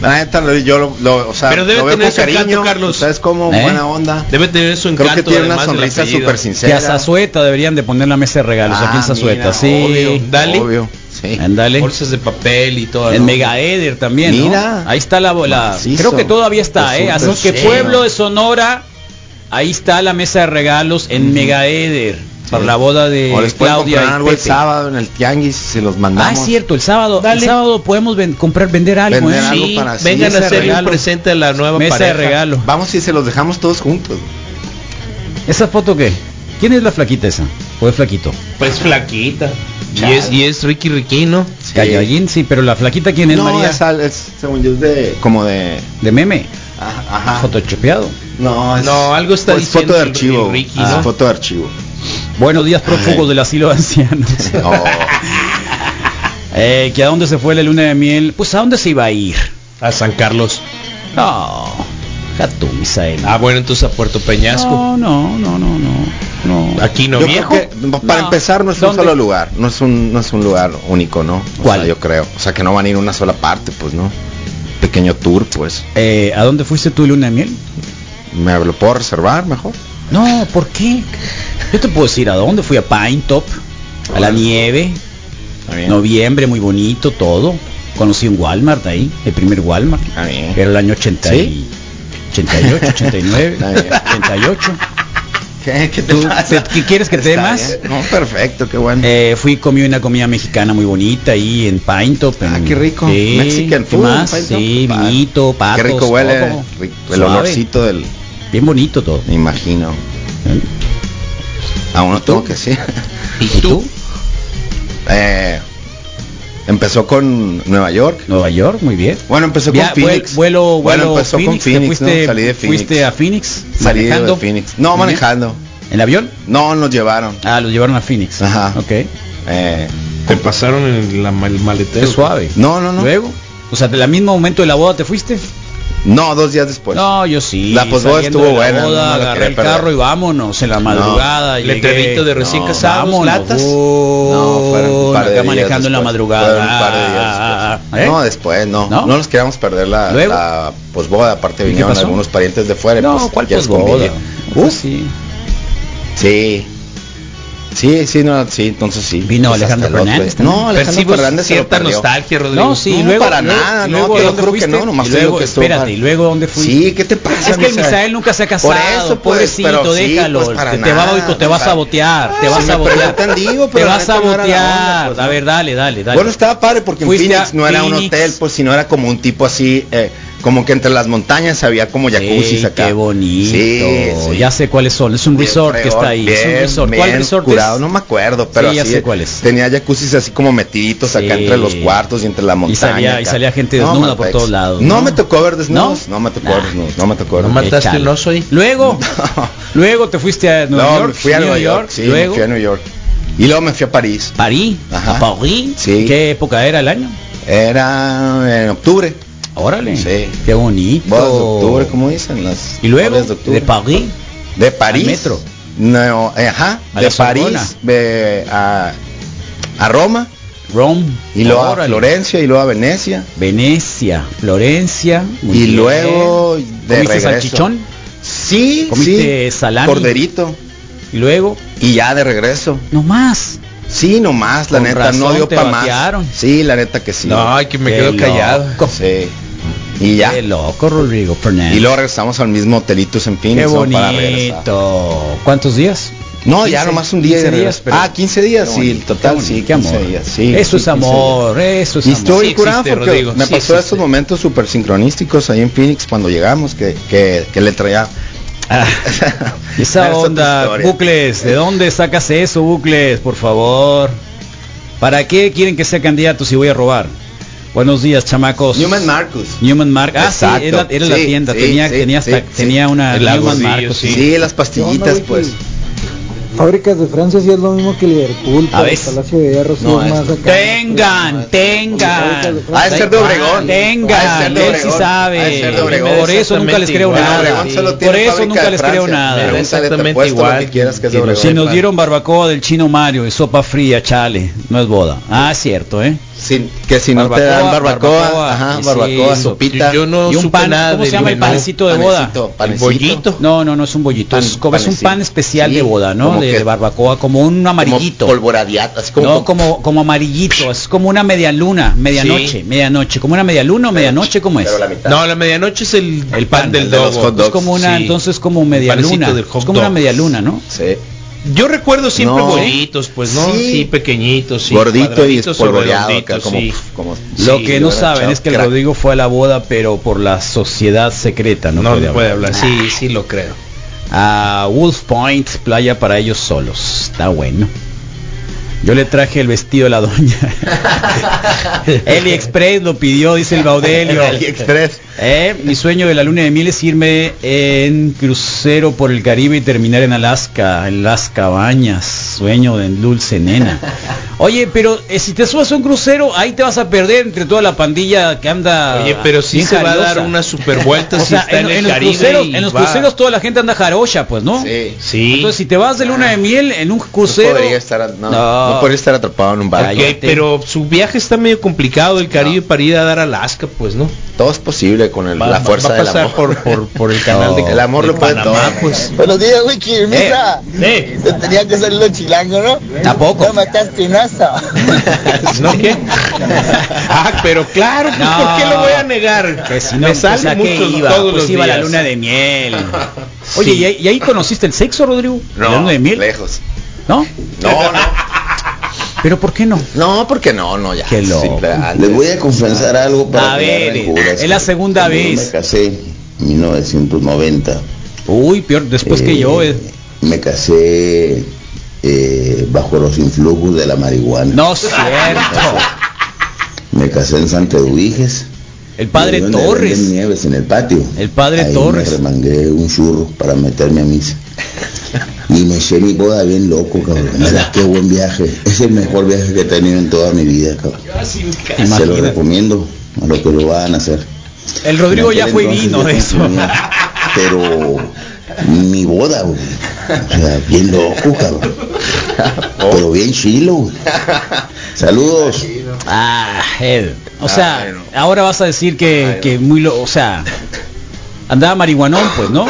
La neta, yo lo, lo- o sea, Pero debe lo veo tener con su encanto, cariño, Carlos. ¿Sabes cómo? ¿Eh? Buena onda. Debe tener su Creo encanto. que tiene una sonrisa súper Que sincera. a Zazueta deberían de poner la mesa de regalos aquí en Ah, Zazueta. mira, sí. obvio, Dale. obvio, sí. Ándale. Bolsas de papel y todo. En ¿no? Mega Eder también, ¿no? Mira. Ahí está la bola. Macizo. Creo que todavía está, ¿eh? Así que. Pueblo de Sonora, ahí está la mesa de regalos en Mega Eder. Para la boda de o les Claudia comprar y algo el sábado en el tianguis se los Ah, mandamos. es cierto, el sábado. Dale. El sábado podemos ven- comprar, vender algo, Vender ¿eh? algo Sí, para- sí, vengan a hacerle un regalo. presente a la nueva Mesa pareja. de regalo. Vamos y se los dejamos todos juntos. ¿Esa foto qué? ¿Quién es la flaquita esa? ¿O es flaquito? Pues flaquita. Y es, y es Ricky Riquino. Sí. Callallín, sí, pero la flaquita quién es no, María? es, es, según yo es de como de De meme, ajá, ajá. photoshopeado. No, es, No, algo está pues, diciendo foto de archivo. el Ricky, Ah, ¿no? foto de archivo. Buenos días, prófugos Ay. del asilo de ancianos. Oh, (laughs) Eh, ¿que a dónde se fue la luna de miel? Pues a dónde se iba a ir. A San Carlos. No, a tú, Misael. Ah, bueno, entonces a Puerto Peñasco. no, no, no, no, no, no. Aquí no yo viejo. creo que, para No. empezar no es ¿Dónde? un solo lugar, no es un no es un lugar único, ¿no? O ¿Cuál? sea, yo creo, o sea, que no van a ir a una sola parte, pues, ¿no? Pequeño tour, pues. Eh, ¿A dónde fuiste tú, luna de miel? ¿Me lo puedo reservar mejor? No, ¿por qué? Yo te puedo decir a dónde fui a Pine Top, a la nieve, noviembre, muy bonito, todo. Conocí un Walmart ahí, el primer Walmart. Era el año 80 y- 88, 89, (laughs) Está bien. 88. ¿Qué, ¿Qué te ¿Tú- pasa? te- qué quieres que te más? No, perfecto, qué bueno. Eh, fui comí una comida mexicana muy bonita ahí en Pine Top. Ah, qué rico. Sí, Mexican ¿qué food, más? Sí, vinito, patos. qué rico huele todo. rico, el olorcito del, Bien bonito todo. me imagino. Aún no tengo que decir. ¿Y tú? (laughs) Eh, empezó con Nueva York. Nueva York, muy bien. Bueno, empezó Via- con Phoenix. Vuelo, vuelo, bueno, empezó Phoenix, con ¿te Phoenix, fuiste, ¿no? Salí de Phoenix. fuiste a Phoenix Salí de manejando. Phoenix. No, manejando. ¿En avión? No, nos llevaron. Ah, lo llevaron a Phoenix. Ajá. Ok. Eh, Te pasaron en la, el Qué suave. no, no, no. Luego, o sea, del mismo momento de la boda te fuiste. No, dos días después. no, yo sí. La posboda estuvo la buena, boda, no la agarré el perder. carro y vámonos en la madrugada. llegué. Letrerito de recién No, casados, latas. No, fueron un par de acá días manejando en la después. madrugada. Fueron un par de días después. ¿Eh? No, después, no. ¿No? ¿No? nos queríamos perder la, la posboda. Aparte ¿Y qué vinieron algunos parientes de fuera. no, pues, ¿cuál posboda? Uh, sí. sí. Sí, sí, no, sí, entonces sí. Vino Pues Alejandro otro Fernández día. No. Alejandro Fernández se lo cierta perdió. nostalgia, Rodrigo. No, sí, No, luego para luego- nada, no, luego te lo ¿dónde juro que fuiste? no, nomás Y te digo luego, que estuvo espérate, padre. y luego dónde fuiste? Sí, ¿qué te pasa? Es que el Misael nunca se ha casado, Por eso, pues, pobrecito, pero sí, déjalo, pues, para te, te va, te vas a botear, te vas a botear, digo, te vas a botear, pues, a ver, dale, dale, dale. Bueno, estaba padre porque en Fuiste Phoenix no era un hotel, pues sino era como un tipo así, eh, como que entre las montañas había como jacuzzi Sí, acá. qué bonito, Sí, sí. ya sé cuáles son, es un Bien resort que está ahí, es un bien, resort, ¿cuál bien resort curado, es? No me acuerdo, pero Sí, ya así sé cuál es. tenía jacuzzis así como metiditos acá entre los cuartos y entre la montaña. salía- y salía gente desnuda por Malpex. todos lados, No, ¿no? me tocó ver desnudos, ¿No? no, me tocó Nah. ver desnudos, no me tocó ver No mataste un oso ahí. Luego, luego te fuiste a Nueva No, York, me fui a Nueva York, sí, fui a New York. Y luego me fui a París. París, Ajá. a París, Sí. ¿qué época era el año? Era en octubre. Órale, Sí. qué bonito. Bodas de octubre, como dicen las Y luego, de, octubre. de París, De París. Al metro. No, eh, ajá. A de. París de, a, a Roma. Rome, Y luego a órale. Florencia y luego a Venecia. Venecia, Florencia. muy y bien. luego de ¿Comiste regreso. salchichón? Sí, ¿Comiste sí. salami? Corderito. Y luego, Y ya de regreso. no más. Sí, nomás, la Con neta, razón no dio para más. Sí, la neta que sí. No, ay, que me Qué quedo callado. loco. Sí. Y ya. Qué loco, Rodrigo Fernández. Y luego regresamos al mismo hotelitos en Phoenix. Qué ¿no? Para regresar. bonito. ¿Cuántos días? No, 15, ya nomás un día 15 de días, Ah, 15 días, sí, bonito, total, sí, bonito, qué 15 amor. días, sí. Eso es amor, eso es Y amor. estoy Sí curado existe, porque Rodrigo, me sí pasó estos momentos súper sincronísticos ahí en Phoenix cuando llegamos, que, que, que le traía... Ah, (laughs) esa onda. Bucles, ¿de dónde sacas eso, Bucles? Por favor. ¿Para qué quieren que sea candidato si voy a robar? Buenos días, chamacos. Newman Marcus. Newman Mark. Ah, Exacto. sí, era, era la tienda. sí, tenía, sí, tenía, hasta- sí, sí. tenía una El Newman Marcus. sí. Sí, las pastillitas, pues. Fábricas de Francia sí es lo mismo que Liverpool, A el Palacio de Hierro No, es más es- acá. Tengan, tengan. Ha de ser de Obregón. Tengan, él sí sabe. Por eso nunca les creo nada. Por eso nunca les creo nada. Exactamente igual que quieras que es de que Obregón. Si nos dieron barbacoa del chino Mario y sopa fría, chale, no es boda. Ah, cierto, ¿eh? Que si no te dan barbacoa, barbacoa, ajá, sí, barbacoa, sí. sopita. Yo no y un supe pan, nada ¿cómo se llama el panecito de boda? Panecito, panecito. bollito. No, no, no es un bollito, Pan- es, como, es un pan especial Sí, de boda, ¿no? como De, que- de barbacoa, como un Como amarillito. polvoradeado, así como... no, como, como amarillito, es como una media luna, medianoche, Sí. medianoche, como una media luna o medianoche, ¿cómo es? Pero la mitad. No, la medianoche es el, El pan, del el de los hot dogs. Es como una, Sí. entonces como media panecito luna, del hot es como una dog. media luna, ¿no? Sí. Yo recuerdo siempre No. pues, ¿no? Sí. Sí, pequeñitos, sí, Gordito y espolvoreado como, sí. como... Lo que no saben es que el crack. Rodrigo fue a la boda, pero por la sociedad secreta, no, No, puede no puede hablar. hablar. Sí, sí lo creo. A Wolf Point, playa para ellos solos. Está bueno. Yo le traje el vestido de la doña. (laughs) (laughs) Eli Express lo pidió, dice el Baudelio. AliExpress. Eh, mi sueño de la luna de miel es irme en crucero por el Caribe y terminar en Alaska, en las cabañas. Sueño de dulce nena. Oye, pero eh, si te subes a un crucero, ahí te vas a perder entre toda la pandilla que anda. Oye, pero sí bien se va a dar una super vuelta O si sea, está en, en, el en los Caribe cruceros, en los va- cruceros toda la gente anda jarocha, pues, ¿no? Sí. Sí. Entonces, si te vas de luna de miel en un No crucero, podría estar, no, No. no podría estar atrapado en un barco. Pero su viaje está medio complicado del Caribe para ir a dar a Alaska, pues, ¿no? Todo es posible con el- Va- la fuerza va a del pasar amor. por, por, por el canal de (laughs) El amor de lo puede Panamá, todo. pues. Buenos días, Wiki. Eh, Te tenía que salir los chilangos, ¿no? Tampoco. No mataste espinazo. (laughs) ¿No qué? (laughs) Ah, pero claro, pues, No. ¿por qué lo voy a negar? que si no, Me sale pues, ¿a qué mucho iba? todos Pues los iba a la días. luna de miel. Oye, Sí. ¿y, ahí, y ahí conociste el sexo, Rodrigo? ¿La luna de miel? lejos. ¿No? No, no. ¿Pero por qué no? No, porque no, no, ya. Qué loco. Les voy a confesar algo para A que ver, es la segunda vez. Me casé en 1990. Uy, peor, después que eh, yo. eh. Me casé eh, bajo los influjos de la marihuana. No es cierto. (laughs) Me casé en Santa Eduviges. El padre Torres. nieves en el patio. El padre Ahí Torres. Me remangué un churro para meterme a misa. (laughs) Y me eché mi boda bien loco, cabrón. Mira qué buen viaje. Es el mejor viaje que he tenido en toda mi vida, cabrón. Se lo Imagínate. recomiendo a los que lo van a hacer. El Rodrigo ya fue vino de eso. (laughs) Pero mi boda, güey. O sea, bien loco, cabrón. Pero bien chilo, güey. Saludos. Ah, él. O sea, bueno. ahora vas a decir que, que muy lo, o sea, andaba marihuanón, pues, ¿no?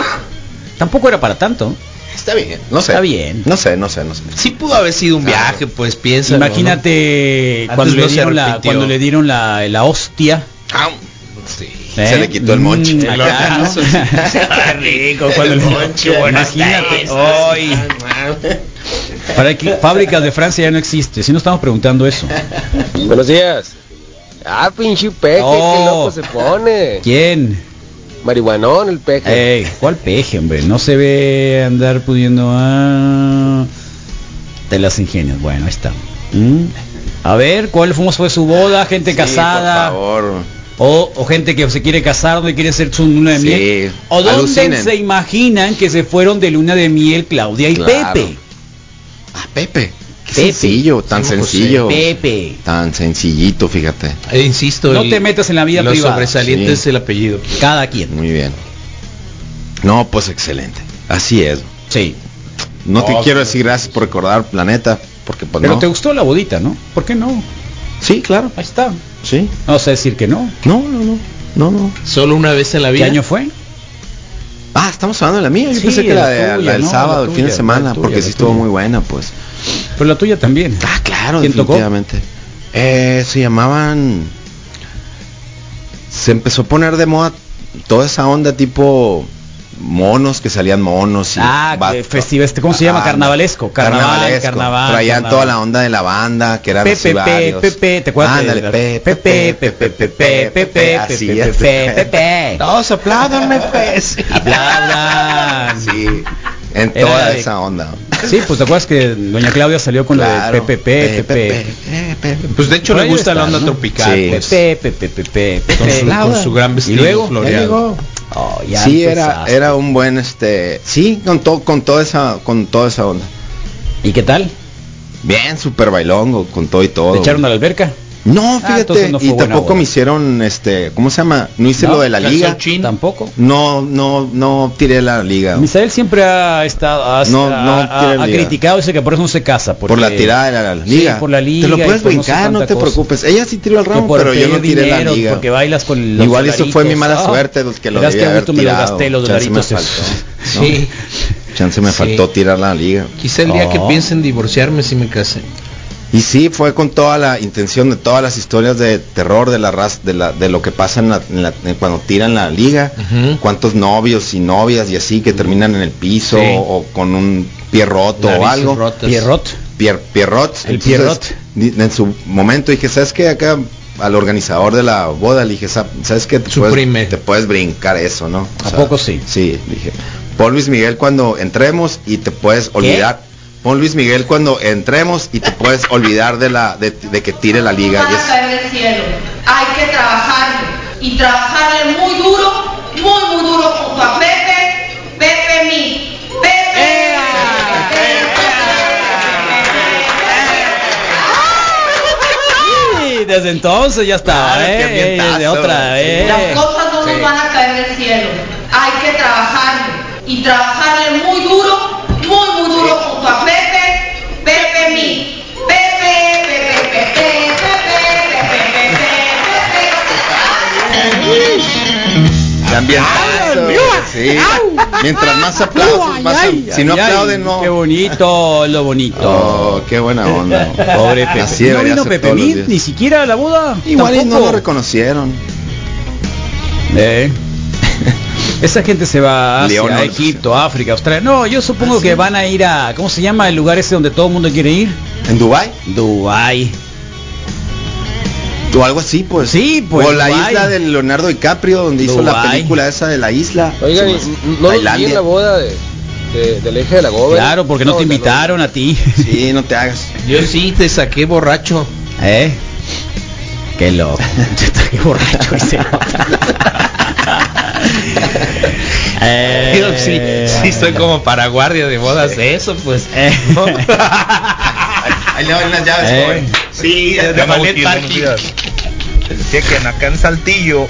Tampoco era para tanto. Está bien. No sé. Está bien. No sé, no sé, no sé. Sí pudo haber sido un viaje, pues piensa. Imagínate cuando, le dieron la, cuando le dieron la, la hostia. Ah, Sí. ¿Eh? Se le quitó el monche. Mm, El acá, (laughs) rico cuando El le- monche, buenas Imagínate, hoy. (laughs) Para que fábricas de Francia ya no existe, si no estamos preguntando eso. Buenos días. Ah, pinche peje, Oh. qué loco se pone. ¿Quién? Marihuanón el peje. Ey, ¿cuál peje, hombre? No se ve andar pudiendo ah, de las ingenias. Bueno, ahí está. ¿Mm? A ver, ¿cuál fue, fue su boda? Gente Sí, casada. Por favor. O, o gente que se quiere casar, donde quiere hacer su luna de Sí, miel. O dónde alucinen. se imaginan que se fueron de luna de miel Claudia y Claro. Pepe. Ah, Pepe. Qué Pepe. sencillo, tan Sí, José. sencillo. Pepe. Tan sencillito, fíjate. Eh, insisto, No el- te metas en la vida lo privada. sobresaliente Sí. es el apellido. Cada quien. Muy bien. No, pues excelente. Así es. Sí. No te quiero decir gracias por recordar, planeta, porque pues Pero no. te gustó la bodita, ¿no? ¿Por qué no? Sí, claro. Ahí está. Sí. No vas a decir que no. No, no, no. No, no. Solo una vez en la ¿Qué vida. año fue? Ah, estamos hablando de la mía. Yo Sí, pensé que la, la de- tuya, la del no, sábado, la el fin de semana, tuya, porque sí estuvo muy buena, pues. Pero la tuya también. Ah, claro, ¿Quién tocó? definitivamente. Eh, se llamaban. Se empezó a poner de moda toda esa onda tipo monos, que salían monos. Y Ah, este, ¿cómo se llama? Ah, Carnavalesco. Carnaval, carnavalesco. carnaval. Traían carnaval. toda la onda de la banda, que eran así Pepe. Pepe, ¿te acuerdas? Ándale, Pepe, Pepe, Pepe, Pepe, Pepe, Pepe. Pepe, Pepe. Todos apláudanme, pues. Aplaudan. Sí, en Era toda de- esa onda. Sí, pues te acuerdas que doña Claudia salió con Claro. lo de Pepe, Pepe, Pues de hecho le gusta la onda ¿no? tropical. Sí. pues, Pepe, Pepe, Pepe, Pepe. con, su, con su gran Y vestido luego, floreado. Oh, ya sí, era, era un buen, este, sí, con todo, con toda esa, con toda esa onda. ¿Y qué tal? Bien, super bailongo, con todo y todo. ¿Te echaron a la alberca? No, Ah, fíjate, no y tampoco boda. me hicieron, este, ¿cómo se llama? No hice ¿No? lo de la liga. Tampoco. No, no, no tiré la liga. Misael siempre ha estado ha, No, no ha- ha liga. criticado dice que por eso no se casa porque por la tirada de la, la liga. Sí, por la liga Te lo puedes por no sé brincar, no, te cosa. preocupes. Ella sí tiró el que ramo, pero yo no tiré dinero, la liga. porque bailas con los Igual eso fue mi mala Ah, suerte, los que lo debía qué haber gusto me los tirado. gasté los Chance me dolaritos. faltó. (laughs) Sí. Chance me faltó tirar la liga. Quizá el día que Oh. piense en divorciarme si me casé. Y sí, fue con toda la intención de todas las historias de terror de la raza, de, la, de lo que pasa en la, en la- en cuando tiran la liga, cuántos novios y novias y así que terminan en el piso Sí. o, con un pie roto o algo. rotas. Pierrot. Pier, Pierrot. El Entonces, Pierrot. En su momento dije, ¿sabes qué? Acá al organizador de la boda le dije, "Sa- ¿sabes qué? Te Suprime. puedes, te puedes brincar eso, ¿no? ¿A poco sí? Sí, dije. Pon Luis Miguel cuando entremos y te puedes olvidar. Pon Luis Miguel cuando entremos y te puedes olvidar de la de, de que tire la liga. van Y a es- caer del cielo. Hay que trabajarle y trabajarle muy duro, muy muy duro junto a Pepe, Pepe mi, Pepe. Sí, desde entonces ya estaba, Claro, qué eh, de otra, eh. Las cosas no nos van a caer del cielo. Hay que trabajarle y trabajarle muy duro, Ambientazo, sí. Mientras más aplausos, más si no Ay, ay, aplauden, no. Qué bonito, lo bonito. Oh, qué buena onda. Pobre Pepe. Así ¿No vino Pepe ni siquiera a la boda? Igual no lo reconocieron. Eh. (laughs) Esa gente se va a Asia, León, a no, Egipto, África, Australia. No, yo supongo que van a ir a, ¿cómo se llama el lugar ese donde todo el mundo quiere ir? ¿En Dubai? Dubai. O algo así, pues. Sí, pues, O la isla de Leonardo DiCaprio, donde hizo la película esa de la isla. Oigan, Sí, ¿y ¿no en la boda de, de- del eje de la Gober? Claro, porque no te invitaron a ti. Sí, no te hagas. Yo sí te saqué borracho. ¿Eh? Qué loco. (laughs) Qué borracho ese. Eh, (laughs) (laughs) Yo sí, sí estoy como para guardia de bodas de eso, pues. Eh. Ahí le doy las llaves, Eh. joven. Sí, de Llama ballet parking. acá en Saltillo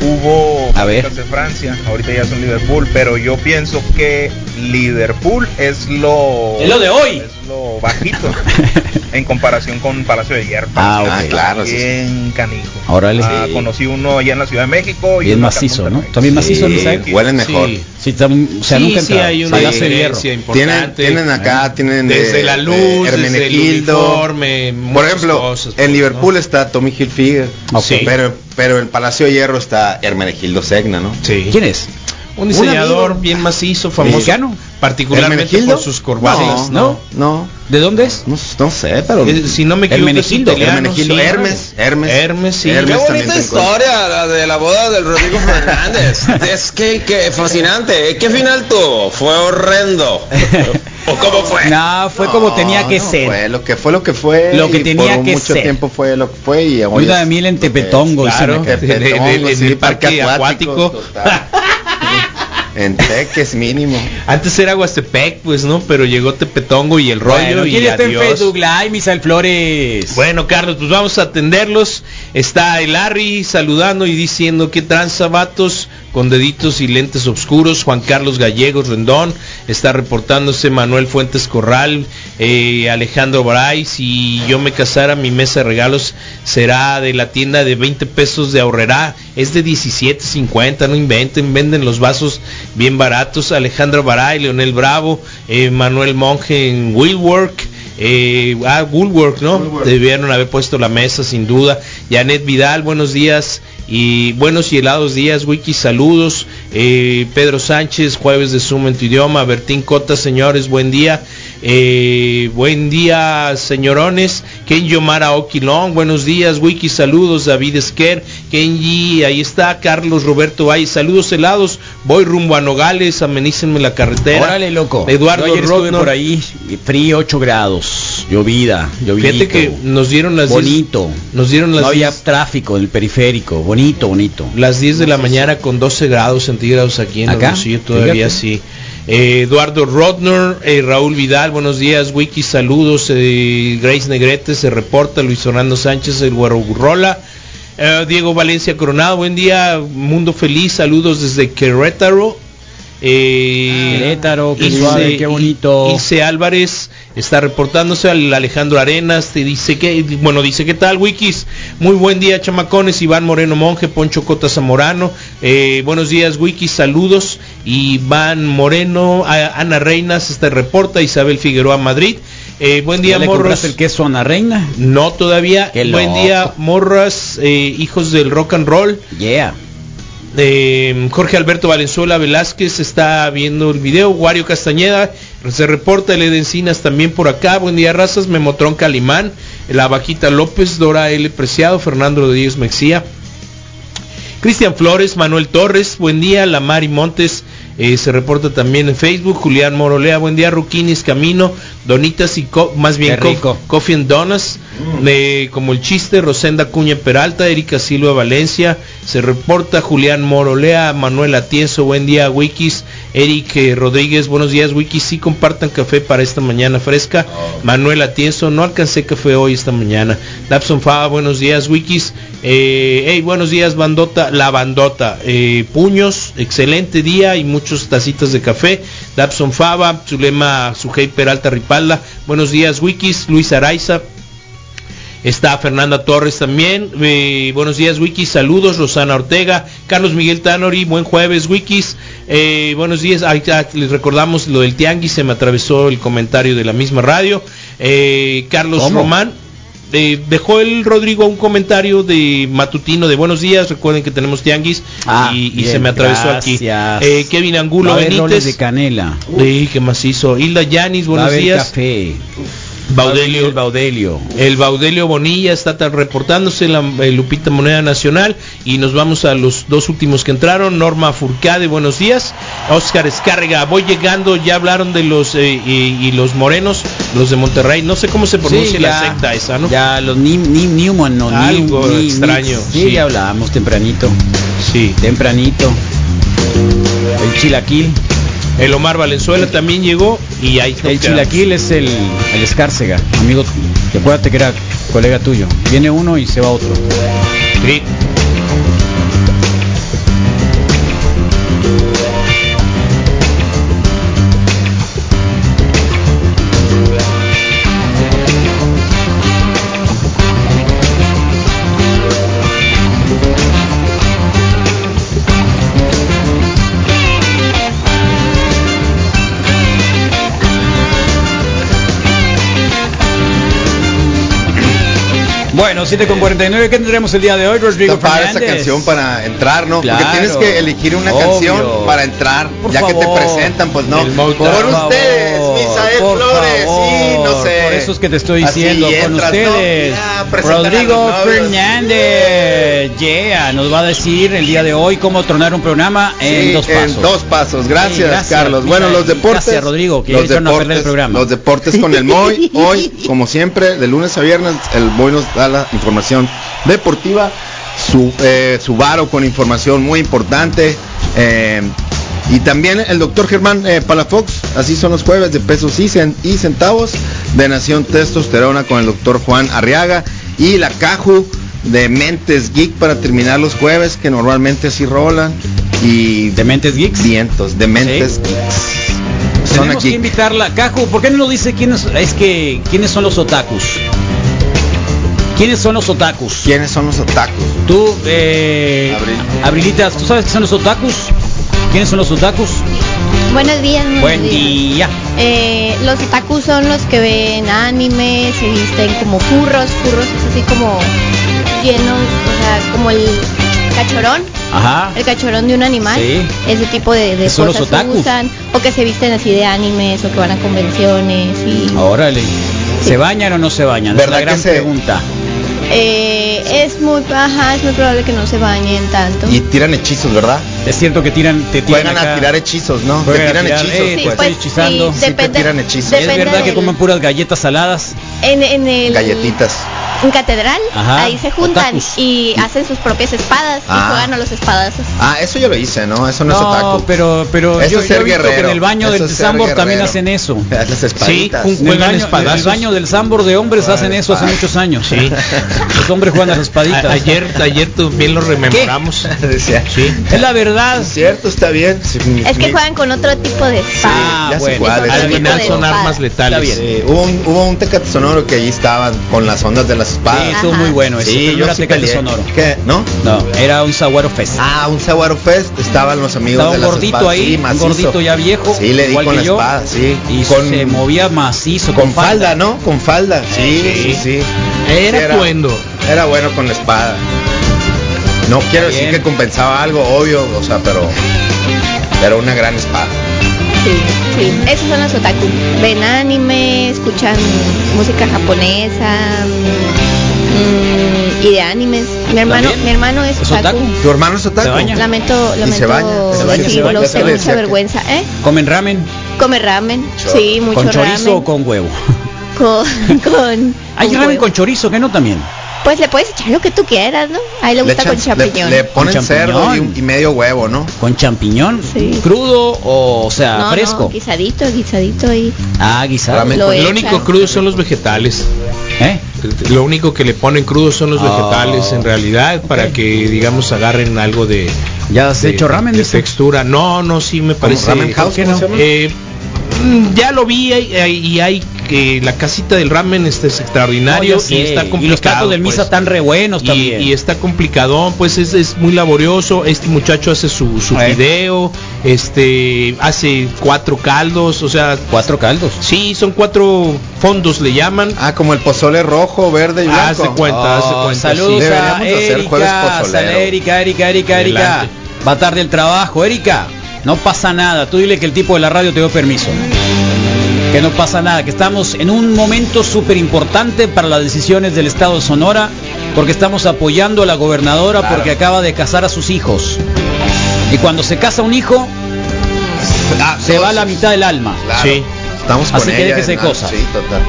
hubo A ver. de Francia, ahorita ya son Liverpool, pero yo pienso que Liverpool es lo Es lo de hoy. es lo bajito (laughs) en comparación con Palacio de Hierro. Ah, Ah, ok. claro, sí, sí. Bien canijo. Órale. Ah, Sí. conocí uno allá en la Ciudad de México y Bien macizo, ¿no? También macizo, Sí, Misael. huelen mejor. Sí. Sí, o sea, Sí, nunca sí hay una Palacio de Hierro. Tienen, tienen acá, tienen de- desde la de luz, desde el uniforme, Por ejemplo, cosas, en pues, Liverpool ¿no? está Tommy Hilfiger, Ok. Sí. pero pero en Palacio de Hierro está Hermenegildo Segna, ¿no? Sí. ¿Quién es? Un diseñador amigo. bien macizo, famoso, ¿Mexicano? particularmente por sus corbatas, No, no, ¿De dónde es? no, no sé, pero Eh, si no me equivoco, es Hermenegildo. italiano, Hermenegildo, sí. Hermes, Hermes, Hermes, sí. Hermes Qué bonita historia la de la boda del Rodrigo Fernández. (laughs) es que, que fascinante. ¿Qué final tuvo? Fue horrendo. (laughs) ¿O cómo fue? No, fue como No, tenía que no ser. Fue lo que fue lo que fue. Lo que tenía por que mucho ser. tiempo fue lo que fue y hoy es de miel en. Tepetongo, Claro, en sí, el parque acuático. total. En Teques mínimo. Antes era Huastepec, pues, ¿no? Pero llegó Tepetongo y el rollo Bueno, y ¿quién está en adiós. Facebook Live? Misael Flores. Bueno, Carlos, pues vamos a atenderlos. Está el Larry saludando y diciendo que tranza vatos con deditos y lentes oscuros. Juan Carlos Gallegos Rendón está reportándose Manuel Fuentes Corral, eh, Alejandro Baray. Si yo me casara, mi mesa de regalos será de la tienda de 20 pesos de ahorrerá. Es de 17.50, no inventen, venden los vasos bien baratos. Alejandro Baray, Leonel Bravo, eh, Manuel Monge en Willwork. Eh, ah, Woolwork, ¿no? Debieron haber puesto la mesa sin duda. Janet Vidal, buenos días. y buenos y helados días, Wiki, saludos. Eh, Pedro Sánchez, jueves de Zoom en tu idioma. Bertín Cota, señores, buen día. Eh, buen día, señorones. Ken Yomara Oquilón, buenos días. Wiki, saludos. David Esquer, Kenji, ahí está. Carlos Roberto Valle, saludos helados. Voy rumbo a Nogales, amenícenme la carretera. Órale, loco. Eduardo Rodnor. por ahí, frío 8 grados, llovida, llovida. Fíjate que nos dieron las 10 bonito. nos dieron las no había 10 tráfico en el periférico, bonito, bonito. Las 10 de la mañana con 12 grados centígrados aquí en ¿Acá? Todavía Fíjate. sí. Eh, Eduardo Rodner, eh, Raúl Vidal, buenos días, Wiki, saludos, eh, Grace Negrete se reporta, Luis Fernando Sánchez, el Guarurrola, eh, Diego Valencia Coronado, buen día, Mundo Feliz, saludos desde Querétaro. Eh, Querétaro, qué Ilse- suave, qué bonito. Ilse Álvarez está reportándose al Alejandro Arenas, te dice que, bueno, dice qué tal Wikis, muy buen día chamacones, Iván Moreno Monje, Poncho Cota Zamorano, eh, buenos días Wikis, saludos, Iván Moreno, a- Ana Reinas, este reporta, Isabel Figueroa Madrid, eh, buen día ¿Ya le morros, compraste el queso a Ana Reina? no todavía, Qué buen loco. día morras, eh, hijos del rock and roll, Yeah. Eh, Jorge Alberto Valenzuela Velázquez está viendo el video. Wario Castañeda se reporta. El Encinas también por acá. Buen día, razas. Memotron Calimán. La Vaquita López. Dora L. Preciado. Fernando Rodríguez Mexía. Cristian Flores, Manuel Torres, buen día, la Mari Montes eh, se reporta también en Facebook, Julián Morolea, buen día, Ruquinis Camino, Donitas y co- más bien co- Coffee and Donuts, eh, como el chiste, Rosenda Cuña Peralta, Erika Silva Valencia, se reporta Julián Morolea, Manuel Atienzo, buen día, Wikis, Eric eh, Rodríguez, buenos días, Wikis, sí compartan café para esta mañana fresca, Manuel Atienzo, no alcancé café hoy esta mañana, Dabson Fava, buenos días, Wikis, eh, hey, buenos días, bandota, la bandota, eh, puños, excelente día y muchos tacitas de café, Dabson Fava, Zulema Sujei Peralta Ripalda, buenos días, Wikis, Luis Araiza, Está Fernanda Torres también. Eh, buenos días, Wikis. Saludos, Rosana Ortega. Carlos Miguel Tanori. Buen jueves, Wikis. Eh, buenos días. Ahí les recordamos lo del Tianguis. Se me atravesó el comentario de la misma radio. Eh, Carlos ¿Cómo? Román. eh, dejó el Rodrigo un comentario de matutino de buenos días. Recuerden que tenemos Tianguis. Ah, y, y bien, se me atravesó aquí. Eh, Kevin Angulo Benítez. de canela. Sí, qué macizo. Hilda Yanis, buenos días. café. Baudelio. El Baudelio. El Baudelio Bonilla está reportándose en la Lupita Moneda Nacional y nos vamos a los dos últimos que entraron. Norma Furcade, buenos días. Oscar Escárrega, voy llegando, ya hablaron de los eh, y, y los morenos, los de Monterrey. No sé cómo se pronuncia Sí, la secta esa, ¿no? Ya, los Ni- Ni- Newman, no, Algo Ni- Ni- extraño, Sí, sí. ya hablábamos tempranito. Sí. Tempranito. El chilaquil. El Omar Valenzuela también llegó y ahí El chilaquil es el, el Escárcega, amigo. Acuérdate que era colega tuyo. Viene uno y se va otro. Sí. Bueno, 7 con 49, ¿qué tendremos el día de hoy, Rodrigo padre esa Fernández? canción para entrar, ¿no? Claro. Porque tienes que elegir una Obvio. canción para entrar, Por ya que te presentan, pues no. Por ustedes, por Flores, sí, no favor, sé. Por eso es que te estoy Así diciendo, con entras, ¿no? ustedes, Ya, Rodrigo. Fernández. Yeah, nos va a decir el día de hoy cómo tronar un programa en Sí, dos pasos. En dos pasos, gracias, Sí, gracias, Carlos. Bueno, los deportes. Gracias, Rodrigo, que los a perder el programa. Los deportes con el Moy. (laughs) Hoy, como siempre, de lunes a viernes, el Moy nos da la información deportiva. Su, eh, Subaru con información muy importante. eh, y también el doctor Germán eh, Palafox, así son los jueves de pesos y, cen- y centavos de Nación Testosterona con el doctor Juan Arriaga y la Caju de Mentes Geek para terminar los jueves que normalmente así rolan y ¿De Mentes Geeks? vientos de Mentes Sí. Geeks. Son Tenemos que aquí. invitarla. Caju, ¿por qué no nos dice quiénes, es que, quiénes son los otakus? ¿Quiénes son los otakus? ¿Quiénes son los otakus? Tú, eh, Abril. Abrilitas, ¿tú sabes qué son los otakus? ¿Quiénes son los otakus? Buenos días, buenos Buen días. día. Eh, los otakus son los que ven anime, se visten como furros, furros es así como llenos, o sea, como el cachorón, Ajá. el cachorón de un animal, Sí. ese tipo de, de Son los cosas otakus. usan, o que se visten así de animes, o que van a convenciones y Órale. ¿Se bañan o no se bañan? Es ¿Verdad la que gran se- pregunta. Eh, es muy, ajá, es muy probable que no se bañen tanto. Y tiran hechizos, ¿verdad? Es cierto que tiran, te tiran Juegan acá. a tirar hechizos, ¿no? Te Juegan a tiran tirar, hechizos, eh, Sí, te pues. estoy hechizando. sí, Sí, te tiran hechizos. ¿Es verdad que comen puras galletas saladas? En, en el Galletitas. en catedral, Ajá, ahí se juntan otakus. y hacen sus propias espadas Ah. y juegan a los espadazos. Ah, eso yo lo hice, ¿no? Eso no, es No, otaku. pero, pero Eso yo, es yo ser he visto que en el baño Eso del es Sambor también hacen eso. (laughs) Las espaditas. Sí, En el, Juegan baño, en el baño del Sambor de hombres hacen eso hace muchos años. Sí. (laughs) Los hombres juegan a las espaditas. A- ayer, ayer también lo rememoramos. (laughs) Decía, Sí. Es la verdad. Es cierto, está bien. Sí, mi- Es que juegan con otro tipo de espada. Ah, bueno. es. Al final son armas letales. Está bien. Sí, hubo un, hubo un Tecate Sonoro que allí estaban con las ondas de las Sí, espadas. estuvo Ajá. muy bueno. Sí, no yo era sí peleé. Sonoro. ¿Qué? ¿No? No, era un Saguaro Fest. Ah, un Saguaro Fest, estaban los amigos Estaba de un las gordito espadas. ahí, Sí, un gordito ya viejo, Sí, le di igual con la yo, espada, sí. Y con, se movía macizo, con falda, ¿no? Con falda. Sí, Sí. sí, sí. Era Sí, atuendo. Era bueno con la espada. No quiero decir que compensaba algo, obvio, o sea, pero era una gran espada. Sí, sí. Esos son los otaku. Ven anime, escuchan música japonesa mm, y de animes. Mi hermano, ¿También? mi hermano es, ¿Es otaku. otaku? ¿Tu hermano es otaku? ¿Se? Lamento, Y lamento se baña, se baña, se decirlo, baña. Ya te mucha vergüenza, ¿eh? ¿Comen ramen? Come ramen, sí, mucho ¿Con chorizo ramen. o con huevo? (laughs) con, con, Hay con ramen huevo. con chorizo, que no también. Pues le puedes echar lo que tú quieras, ¿no? A él le gusta con champiñón. Le, le ponen Con cerdo y, medio huevo, ¿no? ¿Con champiñón? Sí. ¿Crudo o, o sea, no, fresco? no, guisadito, guisadito y Ah, guisado. Lo único crudo son los vegetales. ¿Eh? Lo único que le ponen crudo son los Ah. vegetales en realidad para que digamos agarren algo de ¿Ya has de- hecho ramen? de dice? textura. No, no, sí me parece. Ramen House, ¿por qué ¿cómo no? se llama? Eh, ya lo vi y hay, y hay que la casita del ramen este es extraordinario No, sé. y está complicado. Y los del misa pues. están re buenos y, también. y está complicadón, pues es, es muy laborioso. Este muchacho hace su, su Eh. video, este hace cuatro caldos, o sea, Cuatro caldos. sí, son cuatro fondos le llaman. Ah, como el pozole rojo, verde y blanco. Haz de cuenta, haz de Oh, cuenta. saludos sí. a de hacer jueves Erika, pozolero. Erika, Erika, Erika, Erika. Va tarde el trabajo, Erika. No pasa nada. Tú dile que el tipo de la radio te dio permiso. Que no pasa nada, que estamos en un momento súper importante para las decisiones del Estado de Sonora, porque estamos apoyando a la gobernadora Claro. porque acaba de casar a sus hijos. Y cuando se casa un hijo, Ah, se va la mitad del alma. Claro. Sí. Estamos con Así que déjese cosas. Sí, total.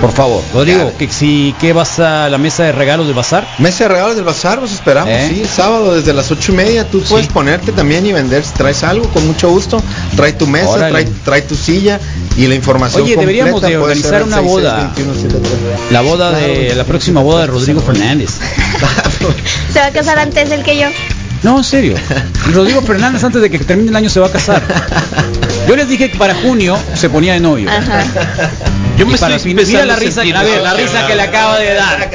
Por favor, Rodrigo, Claro. que si ¿qué vas a la mesa de regalos del bazar? Mesa de regalos del bazar, los esperamos, ¿Eh? sí, sábado desde las ocho y media, tú puedes ponerte también y vender si traes algo con mucho gusto, trae tu mesa, trae, trae tu silla y la información Oye, deberíamos completa de puede ser organizar una 66 boda. 2173. La boda Claro. de la próxima boda de Rodrigo Fernández. (laughs) ¿Se va a casar antes del que yo? No, en serio. Rodrigo Fernández antes de que termine el año se va a casar. Yo les dije que para junio se ponía de novio. Ajá. Yo me para estoy mira la risa, a ver, la risa que le acaba de dar.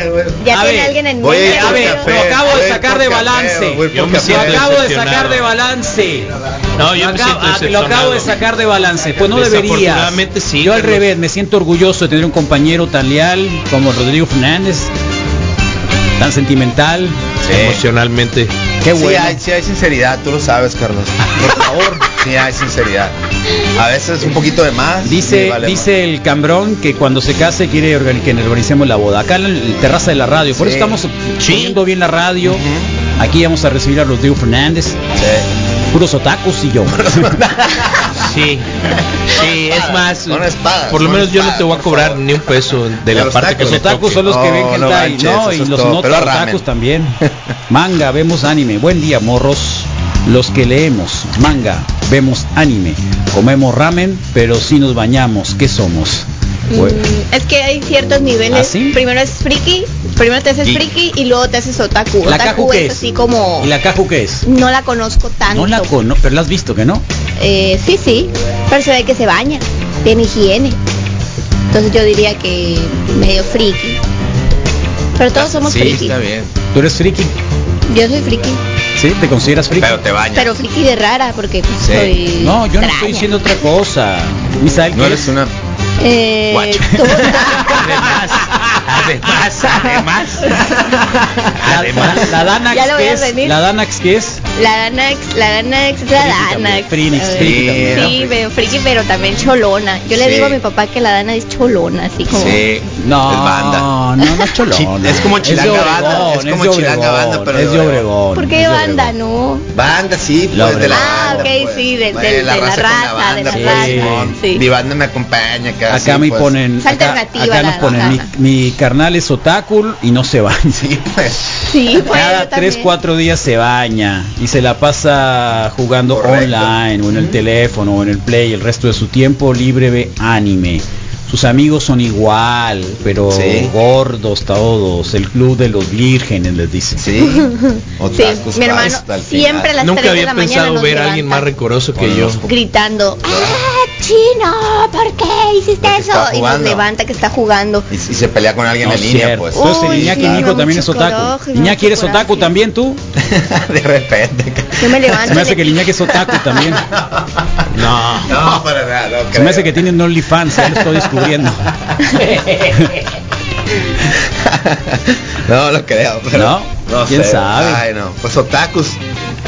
Ya A tiene ver, alguien en voy a ir. A ver, café, lo acabo voy de sacar de balance. Yo me Lo acabo de sacar de balance. No, yo Lo me acabo, siento ah, lo acabo de sacar de balance. Pues no sí, Yo al revés, me siento orgulloso de tener un compañero tan leal como Rodrigo Fernández, tan sentimental. Emocionalmente. Qué Sí hay, sí hay sinceridad, tú lo sabes, Carlos. Por favor, sí hay sinceridad. A veces un poquito de más. Dice, sí, vale dice el cambrón que cuando se case quiere que organicemos la boda. Acá en el terraza de la radio. Por Sí. eso estamos poniendo bien la radio. Aquí vamos a recibir a Rodrigo Fernández. Puros otakus y yo. (laughs) Sí, sí, es más, por lo menos yo no te voy a cobrar favor. ni un peso de De la los parte que tacos. Los me otakus toque. son los que No, ven no hentai, manches, no, y los no ramen. también. Manga, vemos anime. Buen día, morros. Los que leemos manga, vemos anime, comemos ramen, pero si nos bañamos, ¿qué somos? Bueno, Mm, es que hay ciertos niveles. ¿Ah, sí? Primero es friki, primero te haces friki y luego te haces otaku. ¿La otaku es es? así como ¿Y la caju qué es? no la conozco tanto. No la conozco, pero la has visto, ¿que no? Eh, sí, sí, pero se ve que se baña, tiene higiene. Entonces yo diría que medio friki. Pero todos somos Sí, friki. está bien. ¿Tú eres friki? Yo soy friki, ¿Sí? ¿Te consideras friki? Pero te bañas. pero friki de rara porque pues, Sí. soy No, yo no extraña. estoy diciendo otra cosa. Misael, No ¿qué eres es? una Eh, Además, además, Además. (laughs) Además. La Danax, Ya lo voy ¿qué a es? venir. La Danax, ¿qué es? La Danax, la Danax es la Danax. Freenix, A ver. friki también. Sí, medio friki, pero también cholona. Yo le Sí. digo a mi papá que la Dana es cholona, así como. Sí. No, es banda. no, no es cholón. Chi- es como de chilanga banda, Obregón, es como de chilanga Obregón, banda, pero es de de Obregón. ¿Por qué es de banda, Obregón. no? Banda, sí, La pues de la Ah, banda, ok, pues. sí, de- Bueno, de- de la con raza, de la pues, raza, Simón. sí. Mi banda me acompaña acá. Acá sí, me pues. ponen, Es acá, nos ponen, mi, carnal es otaku y no se (laughs) baña. Sí, pues. Sí, pues. Cada yo 3, también. 4 días se baña y se la pasa jugando Correcto. online o en el teléfono o en el play. El resto de su tiempo libre ve anime. Sus amigos son igual, pero Sí. gordos todos. El club de los vírgenes les dice. Sí. Sí, Otakus mi hermano siempre a las Nunca 3 de había la pensado ver a alguien más recoroso que yo. gritando, ¡Ah, chino! ¿Por qué hiciste Porque eso? Y nos levanta que está jugando. Y, y se pelea con alguien No en línea, pues. Entonces Uy, Iñaki, sí, mi hijo, también es otaku. coraje, Iñaki, mucho ¿eres otaku también tú? (laughs) de repente. Yo me levanto. Se me hace le- que el Iñaki es otaku también. (laughs) No. No, para nada, no Se me hace que tienen OnlyFans, ya lo estoy descubriendo. (laughs) no lo creo. pero- ¿No? ¿Quién sé. sabe? Ay, no. Pues otakus.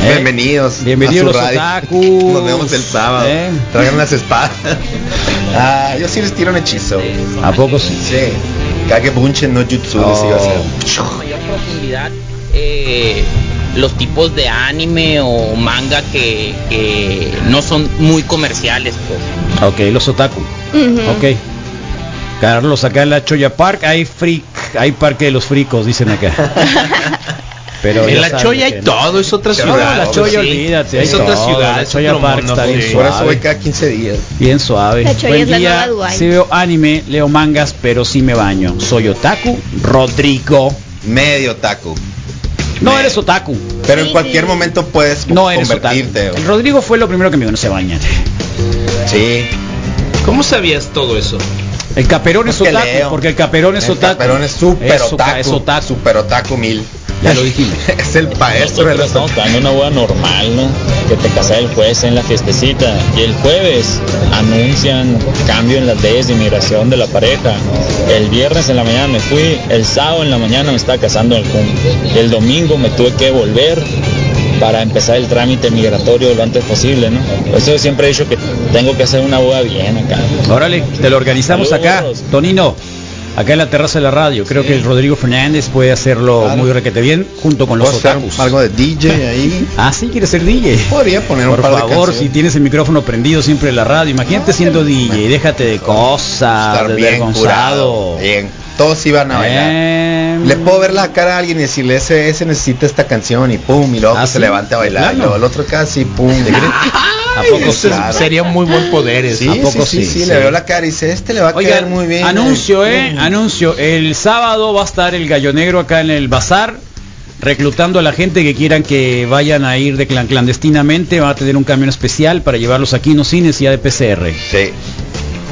¿Eh? Bienvenidos. Bienvenidos a su los radio. otakus. Nos vemos el sábado. ¿Eh? Traigan las espadas. (laughs) ah, yo sí les tiro un hechizo. ¿A poco sí? Sí. Kage Bunchen no Jutsu. les iba a hacer. mayor profundidad eh, los tipos de anime o manga que, que no son muy comerciales pues Ok, los otaku. Ujú. Ok. Carlos, acá en la Choya Park hay freak, hay parque de los fricos, dicen acá. (laughs) Pero En la Choya hay no. todo, es otra No, ciudad. la Choya, sí. olvídate, Es otra todo, ciudad, La Choya Park mundo, está bien sí. Por eso voy suave. cada 15 días. Bien suave. La Choya Buen es la día. nueva. Si veo anime, leo mangas, pero sí me baño. Soy otaku, Rodrigo. Medio otaku. No eres otaku. Pero en cualquier momento puedes No eres otaku. convertirte. El Rodrigo fue lo primero que me dijo, no se baña. Sí. ¿Cómo sabías todo eso? El caperón es Porque otaku, leo. porque el caperón es El otaku. caperón es súper Es otaku. Es otaku. Super otaku mil. Ya lo dijimos. (laughs) es el maestro de los estamos una boda normal, ¿no? Que te casa el jueves en la fiestecita y el jueves anuncian cambio en las leyes de inmigración de la pareja. El viernes en la mañana me fui, el sábado en la mañana me estaba casando el cum. El domingo me tuve que volver para empezar el trámite migratorio lo antes posible, ¿no? Por eso yo siempre he dicho que tengo que hacer una boda bien acá. Órale, te lo organizamos acá. Tonino. Acá en la terraza de la radio. Creo que el Rodrigo Fernández puede hacerlo Claro. muy requete bien junto con los ¿Puedo hacer otakus. algo de DJ ahí. (laughs) Ah, sí, quieres ser DJ. Podría poner un Por par de favor, si tienes el micrófono prendido siempre en la radio, imagínate siendo DJ, déjate de cosas, Estar bien desvergonzado. curado. Bien. Todos iban a bailar. Eh, Le puedo ver la cara a alguien y decirle ese, ese necesita esta canción y pum, y luego ¿Ah, que sí? se levante a bailar. Claro. Y luego el otro casi pum. ¿A poco sí? Claro. Sería muy buen poder eso. Sí, ¿A poco sí, sí, sí? sí, Sí. le veo la cara y dice, este le va a Oigan, quedar muy bien. Anuncio, eh, anuncio. El sábado va a estar el gallo negro acá en el bazar, reclutando a la gente que quieran que vayan a ir de clan- clandestinamente. Va a tener un camión especial para llevarlos aquí no sin necesidad de PCR. Sí,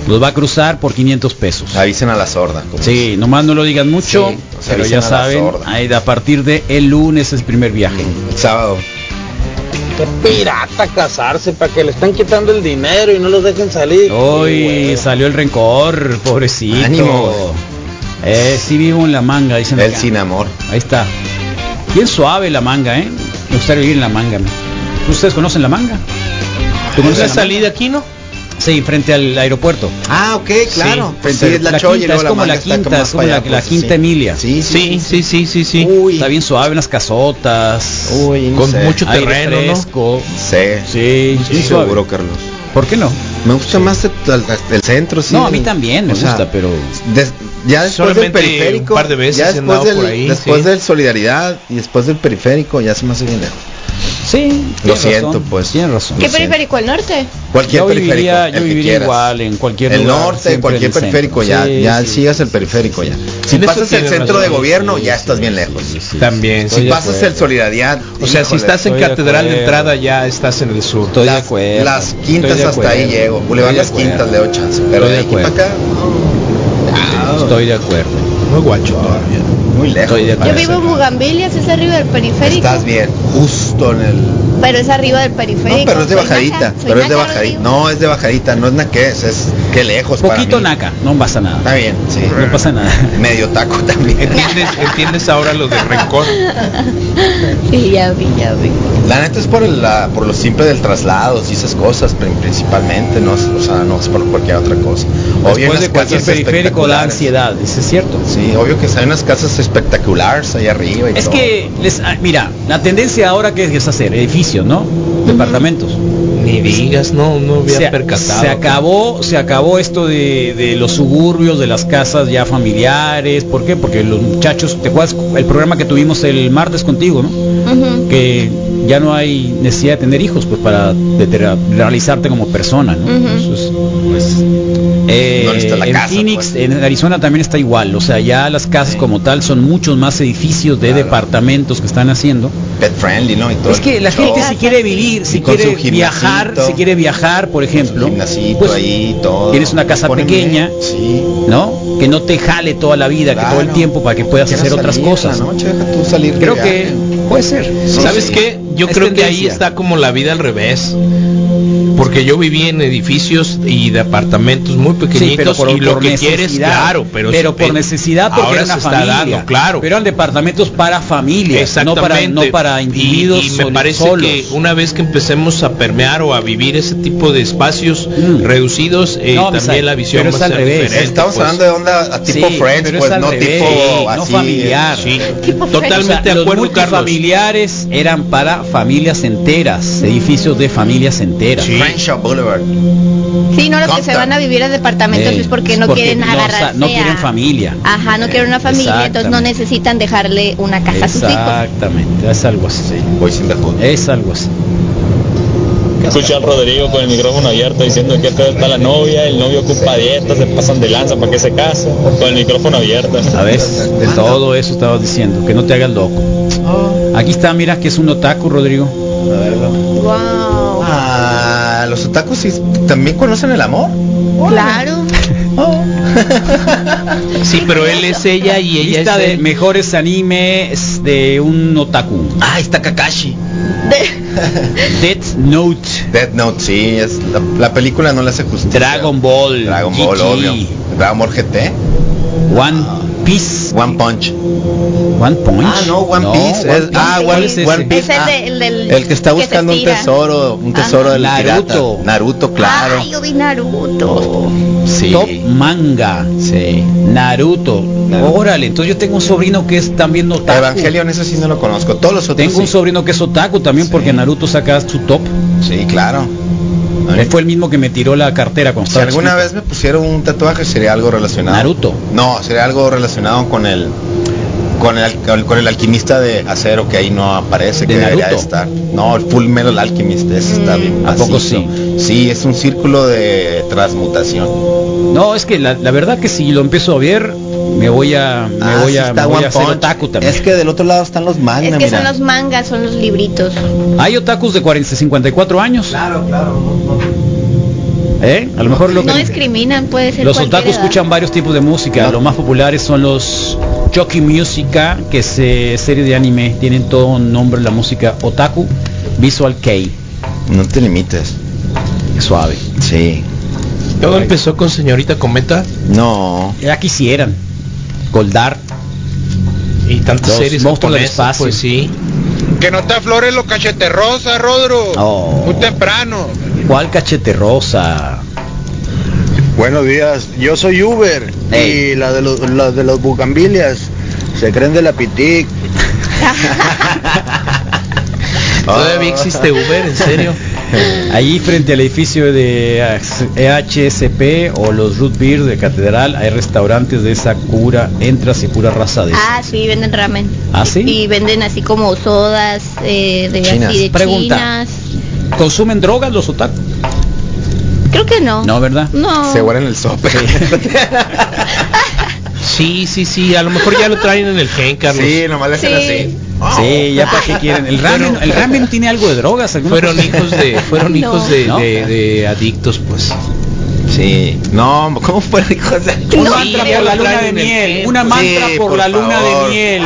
Los va a cruzar por 500 pesos. avisen a la sorda. Sí, nomás no lo digan mucho, Sí, o sea, pero ya a saben, ahí a partir de el lunes es el primer viaje. El sábado. Qué pirata casarse para que le están quitando el dinero y no los dejen salir. Hoy salió el rencor, pobrecito. Ánimo. Eh, sí vivo en la manga, dicen El acá. sin amor. Ahí está. Bien suave la manga, ¿eh? Me gustaría vivir en la manga. ¿Ustedes conocen la manga? ¿Tú ¿Es conoces salida aquí, no? Sí, frente al aeropuerto. Ah, ok, claro. Pues, Pensé pero es la, la quinta, es como la quinta, es como la, allá, la pues, quinta sí. Emilia. Sí, sí. Sí, sí, sí, sí, sí. Uy, Está bien suave, unas casotas. Uy, no Con sé. mucho aire terreno, ¿no? fresco. Sí, Sí, sí, seguro, Carlos. ¿Por qué no? Me gusta más el, el- el centro, sí. no, a mí también me O sea, gusta, pero des- ya después del periférico, un par de veces ya después del, por ahí, después sí. del solidaridad y después del periférico ya se me hace bien lejos. sí. Lo siento, razón, pues. Tienes razón. ¿Qué periférico? ¿El norte? Cualquier yo periférico, viviría, yo viviría igual en cualquier el lugar, norte, cualquier el periférico, centro. ya, Sí, ya sí. sigas el periférico ya. Si pasas el centro de gobierno, sí, ya estás sí, bien lejos. sí, sí. También. Si pasas el solidaridad, O sea, si estás en catedral de entrada ya estás en el sur. Estoy de las, acuerdo. las Estoy quintas hasta ahí llego. Boulevard Las Quintas le doy chance. Pero de aquí para acá, no. Estoy de acuerdo. Muy guacho todavía. muy lejos. Estoy de Yo vivo en Bugambilias, es arriba del periférico. Estás bien, justo en el... Pero es arriba del periférico. No, pero es de bajadita, naca, pero es de bajadita. No, es de bajadita, no es naqués, es que lejos para Poquito mí. naca, no pasa nada. Está bien, sí. No pasa nada. (laughs) Medio taco también. ¿Entiendes, entiendes ahora lo de rencor? Sí, ya vi, ya vi. La neta es por, el- la, por lo simple del traslado y esas cosas pri- principalmente, no, es- o sea, no es por cualquier otra cosa. Obvio, Después de cualquier periférico da ansiedad, eso es cierto. Sí, obvio que hay unas casas espectaculares ahí arriba y Es todo. que, les, ah, mira, la tendencia ahora que es hacer edificios, ¿no? Departamentos. Ni digas, no, no había Se, percatado. se acabó, se acabó esto de, de los suburbios, de las casas ya familiares. ¿Por qué? Porque los muchachos, ¿te acuerdas el programa que tuvimos el martes contigo, no? Que ya no hay necesidad de tener hijos, pues para realizarte como persona, ¿no? Eso es, pues, eh, No necesitas la en casa, Phoenix, pues. en Arizona también está igual, o sea, ya las casas como tal son muchos más edificios de Claro. departamentos que están haciendo. Pet friendly, ¿no? Y todo Es que la show. gente si quiere vivir, si quiere viajar, si quiere viajar, por ejemplo, pues, ahí, todo. tienes una casa pequeña, Sí. ¿no? Que no te jale toda la vida, que todo el tiempo para que puedas hacer otras salir cosas. la noche, deja tú salir de Creo que puede ser. ¿Sabes sí. qué? Yo Es creo que ahí está como la vida al revés. Porque yo viví en edificios y de apartamentos muy pequeñitos Sí, pero por, y lo por que quieres, claro, pero, por eh, necesidad porque ahora era una se está familia, dando, claro. Pero eran departamentos para familias, no para no para individuos y, me sol- parece solos. que una vez que empecemos a permear o a vivir ese tipo de espacios Mm. reducidos, eh, No, también la visión pero va es a al ser revés. diferente. Estamos pues. hablando de onda a tipo Sí, Friends, pero es pues, al no revés, tipo no así. familiar. Sí, totalmente O sea, de los acuerdo, Carlos. multifamiliares eran para familias enteras, edificios de familias enteras. Sí. Crenshaw Boulevard. Sí, no, los que se van a vivir a departamentos Ey, es porque no quieren no, agarrarse no quieren a- familia. Ajá, no quieren una familia, entonces no necesitan dejarle una casa a sus hijos. Exactamente, es algo así. Boys in the Hood. Es algo así. Escucho al Rodrigo con el micrófono abierto diciendo que feo está la novia, el novio ocupa dieta, se pasan de lanza para que se case, con el micrófono abierto. ¿Sabes? De todo eso estabas diciendo, que no te hagas loco. Aquí está, mira que es un otaku, Rodrigo. A verlo. Wow. Ah, otakus sí, también conocen el amor. Claro. (laughs) (laughs) Sí, pero él es ella y ella Lista es de él. mejores animes de un otaku. Ah, está Kakashi. (laughs) Death Note, Death Note, sí, es la, la película no le hace justicia. Dragon Ball, Dragon Ball, obvio. Dragon Ball GT, One Piece, One Punch. One Punch. Ah, no, One Piece. One es- ah, ¿Cuál One, es ese? One Piece. Es el, ah, de- el del el que está buscando un tesoro, un tesoro Ajá. del Naruto. pirata. Naruto, claro. Ay, yo vi Naruto. sí. Top manga. Sí. Naruto. Órale, entonces yo tengo un sobrino que es también otaku. Evangelion, eso sí no lo conozco. Todos los otros Tengo un sobrino que es otaku también Sí. porque Naruto saca su top. Sí, claro. Él fue el mismo que me tiró la cartera cuando Si alguna vez me pusieron un tatuaje sería algo relacionado. Naruto. No, sería algo relacionado con el con el con el alquimista de acero que ahí no aparece ¿De que debería estar. No, el Full Metal Alchemist, ese está bien. ¿A poco macizo. Sí, es un círculo de transmutación. No, es que la, la verdad que si lo empiezo a ver, me voy a me Ah, voy sí a, me voy a hacer otaku también. Es que del otro lado están los manga, Es que mira. son los mangas, son los libritos. Hay otakus de 40, 54 años. Claro, claro. ¿Eh? A lo mejor lo No que discriminan, puede ser los edad. escuchan varios tipos de música. Los más populares son los Choki Musica, que es eh, serie de anime. Tienen todo un nombre la música otaku. Visual Kei. No te limites. Suave. Sí. Todo empezó con señorita Cometa No. Ya quisieran. Goldar. y tantas Los series monstruos del japonesas, espacio. pues sí. Que no te aflores los cachetes rosa, Rodro. Oh. Muy temprano. ¿Cuál cachete rosa? Buenos días, yo soy Uber Ey. y la de los la de los bugambilias se creen de la pitic. (laughs) Todavía existe Uber, en serio. (laughs) Allí frente al edificio de EHSP o los Root Beer de Catedral hay restaurantes de esa cura, entras y pura raza de Ah, sí, venden ramen. ¿Ah, sí? Y venden así como sodas eh, de Chinas. así de Pregunta. chinas. ¿Consumen drogas los otaku? Creo que no. No, ¿verdad? No. Se guardan el sope. (laughs) Sí, sí, sí, a lo mejor ya lo traen en el gen, Carlos. Sí, nomás le hacen Sí. así. Sí, ya para qué (laughs) quieren. El ramen, el ramen (laughs) tiene algo de drogas. Fueron cosa? hijos de, fueron No. hijos de, ¿No? de- de adictos, pues. Sí. No, ¿cómo fue, hijo de- Un Sí, mantra por la luna de miel. Una mantra Sí, por, por la luna favor. de miel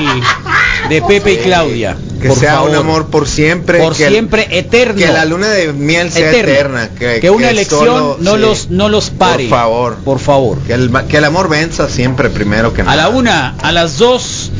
de Pepe y Claudia. Que por sea favor. un amor por siempre. Por que el- siempre eterno. Que la luna de miel sea Eterno. eterna. Que, Que una que elección solo- no sí. los no los pare. Por favor. Por favor. Que el, que el amor venza siempre primero que A nada. la una, a las dos.